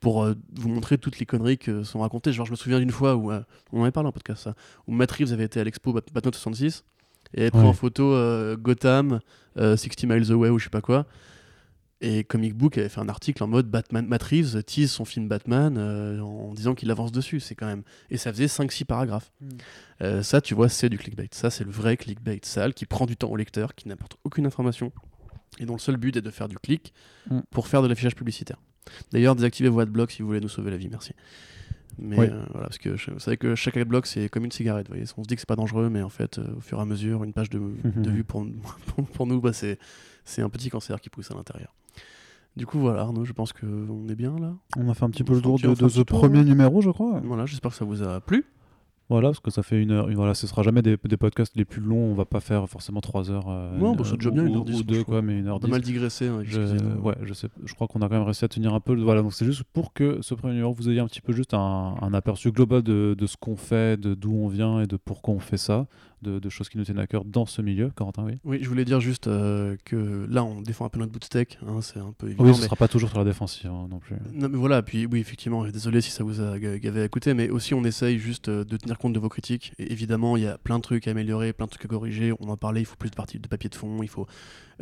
pour euh, vous montrer toutes les conneries que sont racontées. Genre, je me souviens d'une fois où, on en avait parlé en podcast, ça, où Matt Reeves avait été à l'expo Bat- Batman 66 et avait pris Ouais. en photo Gotham, euh, 60 Miles Away ou je sais pas quoi. Et Comic Book avait fait un article en mode Batman, Reeves tease son film Batman euh, en disant qu'il avance dessus. C'est quand même. Et ça faisait 5-6 paragraphes. Mm. Euh, ça, tu vois, c'est du clickbait. Ça, c'est le vrai clickbait sale qui prend du temps au lecteur, qui n'apporte aucune information et dont le seul but est de faire du clic Mm. pour faire de l'affichage publicitaire. D'ailleurs, désactivez vos adblocks si vous voulez nous sauver la vie, merci. Mais Oui. euh, voilà, parce que je- vous savez que chaque adblock c'est comme une cigarette. Vous voyez. On se dit que c'est pas dangereux, mais en fait, euh, au fur et à mesure, une page de, de vue pour, pour, pour nous, bah, c'est un petit cancer qui pousse à l'intérieur. Du coup, voilà, Arnaud, je pense qu'on est bien là. On a fait un petit peu le tour de, de un ce premier numéro, je crois. Voilà, j'espère que ça vous a plu. Voilà, parce que ça fait une heure. Voilà, ce sera jamais des, des podcasts les plus longs. On va pas faire forcément 3 heures. euh, Non, une- bah, c'est déjà bien, ou- une heure ou deux, quoi, mais une heure dix. mal digressé. hein, Je, ouais, je sais. Je crois qu'on a quand même réussi à tenir un peu. Voilà, donc c'est juste pour que ce premier numéro vous ayez un petit peu juste un, un aperçu global de, de ce qu'on fait, de d'où on vient et de pourquoi on fait ça, de, de choses qui nous tiennent à cœur dans ce milieu. Corentin, oui. Oui, je voulais dire juste euh, que là, on défend un peu notre steak. hein, c'est un peu évident. Oui, ce mais- sera pas toujours sur la défensive hein, non plus. Non mais voilà, puis oui effectivement, désolé si ça vous a ga- gavé à écouter, mais aussi on essaye juste euh, de tenir compte de vos critiques. Et évidemment, il y a plein de trucs à améliorer, plein de trucs à corriger. On en parlait, il faut plus de, parties, de papier de fond, il faut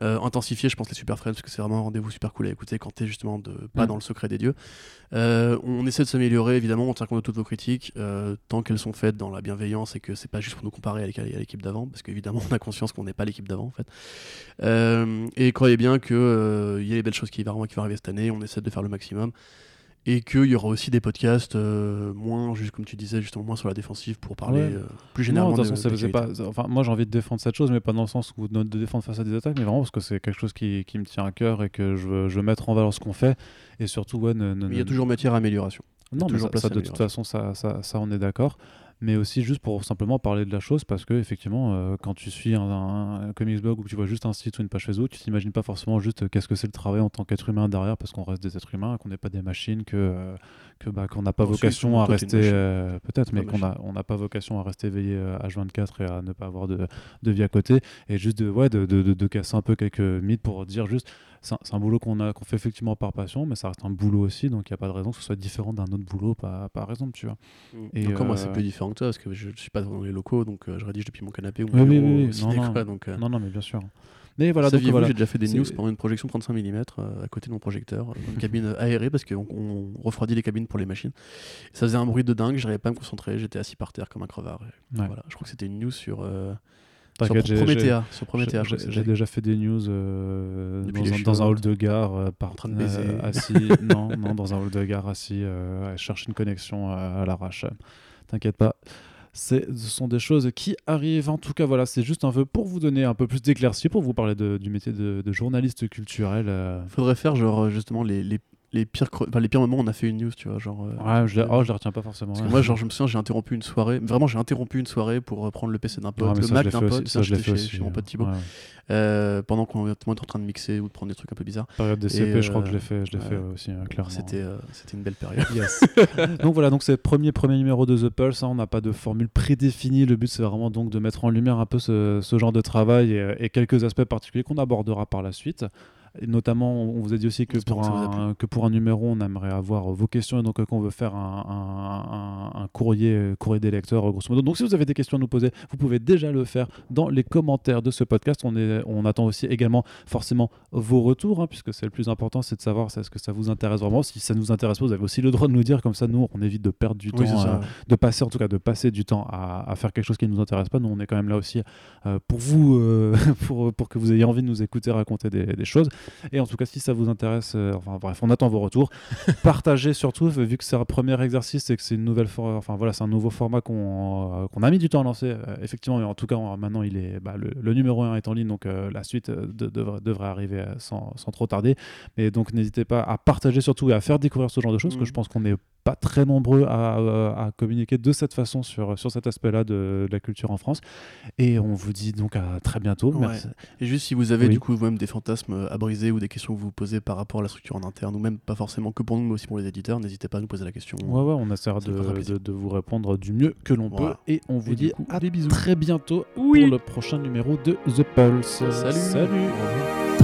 euh, intensifier, je pense, les super friends, parce que c'est vraiment un rendez-vous super cool à écouter quand t'es justement de, pas Mm. dans le secret des dieux. Euh, on essaie de s'améliorer, évidemment, on tient compte de toutes vos critiques, euh, tant qu'elles sont faites dans la bienveillance et que c'est pas juste pour nous comparer à l'équ- à l'équipe d'avant, parce qu'évidemment, on a conscience qu'on n'est pas l'équipe d'avant en fait. Et croyez bien qu'il y a des belles choses qui qui vont arriver cette année, on essaie de faire le maximum. Et qu'il y aura aussi des podcasts euh, moins, juste comme tu disais, justement moins sur la défensive pour parler Ouais. euh, plus Non, généralement de toute façon, ça pas. Enfin, moi, j'ai envie de défendre cette chose, mais pas dans le sens où de, défendre face à des attaques, mais vraiment parce que c'est quelque chose qui, qui me tient à cœur et que je veux, je veux mettre en valeur ce qu'on fait. Et surtout, ouais, ne- ne- Mais il y a toujours matière à amélioration. Non, mais ça, ça, de toute façon, ça, ça, ça, on est d'accord. Mais aussi juste pour simplement parler de la chose, parce que effectivement, euh, quand tu suis un, un- un comics blog ou que tu vois juste un site ou une page Facebook, tu t'imagines pas forcément juste euh, qu'est-ce que c'est le travail en tant qu'être humain derrière, parce qu'on reste des êtres humains, qu'on n'est pas des machines, que euh, que bah, qu'on n'a pas vocation à rester, euh, peut-être, mais qu'on a on n'a pas vocation à rester éveillé euh, H24 et à ne pas avoir de, de vie à côté, et juste de ouais de, de, de- de casser un peu quelques mythes pour dire juste c'est un, boulot qu'on a qu'on fait effectivement par passion, mais ça reste un boulot aussi, donc il n'y a pas de raison que ce soit différent d'un autre boulot par, par exemple, tu vois. Et, Encore moi, euh, c'est peu différent que parce que je, je suis pas dans les locaux, donc euh, je rédige depuis mon canapé ou mon oui, bureau oui, oui. ciné, Non, non. donc, euh, Non, non, mais bien sûr. Mais voilà, donc voilà. j'ai déjà fait des news pendant une projection 35 mm euh, à côté de mon projecteur, euh, dans une cabine aérée parce qu'on on refroidit les cabines pour les machines. Ça faisait un bruit de dingue, j'arrivais pas à me concentrer, j'étais assis par terre comme un crevard. Et Ouais. Voilà, je crois que c'était une news sur, euh, sur Promethea. J'ai- déjà fait des news euh, dans, un, dans un cheveux. hall de gare, euh, par, En train de baiser. euh, assis. non, non, dans un hall de gare assis, euh, à chercher une connexion euh, à l'arrache. T'inquiète pas. Ce sont des choses qui arrivent. En tout cas, voilà, c'est juste un peu pour vous donner un peu plus d'éclaircie, pour vous parler du métier de, journaliste culturel. euh. Faudrait faire genre euh, justement les, les, les pires, enfin, les pires moments on a fait une news, tu vois. Genre, euh, Ouais, je, les- oh, je les retiens pas forcément. Parce que moi, genre, je me souviens, j'ai interrompu une soirée. Vraiment, j'ai interrompu une soirée pour euh, prendre le PC d'un pote, le Mac d'un pote. Ça, ça, je l'ai fait chez, aussi, chez mon ouais. pote Thibaut. Ouais. Euh, pendant qu'on est en train de mixer ou de prendre des trucs un peu bizarres. Période des CP, je crois que je euh, l'ai fait, je l'ai fait aussi, euh, clairement. C'était euh, c'était une belle période. Yes. donc voilà, donc c'est le premier, premier numéro de The Pulse. hein, on n'a pas de formule prédéfinie. Le but, c'est vraiment donc de mettre en lumière un peu ce, ce genre de travail et, et quelques aspects particuliers qu'on abordera par la suite. Notamment, on vous a dit aussi que pour, que un, que pour un numéro, on aimerait avoir vos questions et donc euh, qu'on veut faire un, un- courrier, euh, courrier des lecteurs, euh, grosso modo. Donc si vous avez des questions à nous poser, vous pouvez déjà le faire dans les commentaires de ce podcast. On, est, on attend aussi également forcément vos retours, hein, puisque c'est le plus important, c'est de savoir si est-ce que ça vous intéresse vraiment. Si ça nous intéresse pas, vous avez aussi le droit de nous dire, comme ça, nous, on évite de perdre du Oui, temps, euh, de passer, en tout cas, de passer du temps à, à faire quelque chose qui ne nous intéresse pas. Nous, on est quand même là aussi euh, pour vous, euh, pour, pour que vous ayez envie de nous écouter raconter des, des choses. Et en tout cas, si ça vous intéresse, euh, enfin bref, on attend vos retours. Partagez surtout, vu que c'est un premier exercice et que c'est une nouvelle, enfin voilà, c'est un nouveau format qu'on euh, a mis du temps à lancer, euh, effectivement. Mais en tout cas, on- maintenant, il est, bah, le, le numéro 1 est en ligne, donc la suite de- devrait, devrait arriver sans, sans trop tarder. Mais donc, n'hésitez pas à partager surtout et à faire découvrir ce genre de choses, que Mhm. je pense qu'on n'est pas très nombreux à, euh, à communiquer de cette façon sur, sur cet aspect-là de, de la culture en France. Et on vous dit donc à très bientôt. Ouais. Merci. Et juste si vous avez Oui. du coup vous-même des fantasmes à briser ou des questions que vous vous posez par rapport à la structure en interne, ou même pas forcément que pour nous, mais aussi pour les éditeurs, n'hésitez pas à nous poser la question. Ouais, ouais, on essaiera de, de- de vous répondre du mieux que l'on Voilà. peut. Et on vous Et dit coup, à des bisous. très bientôt Oui. pour le prochain numéro de The Pulse. Salut.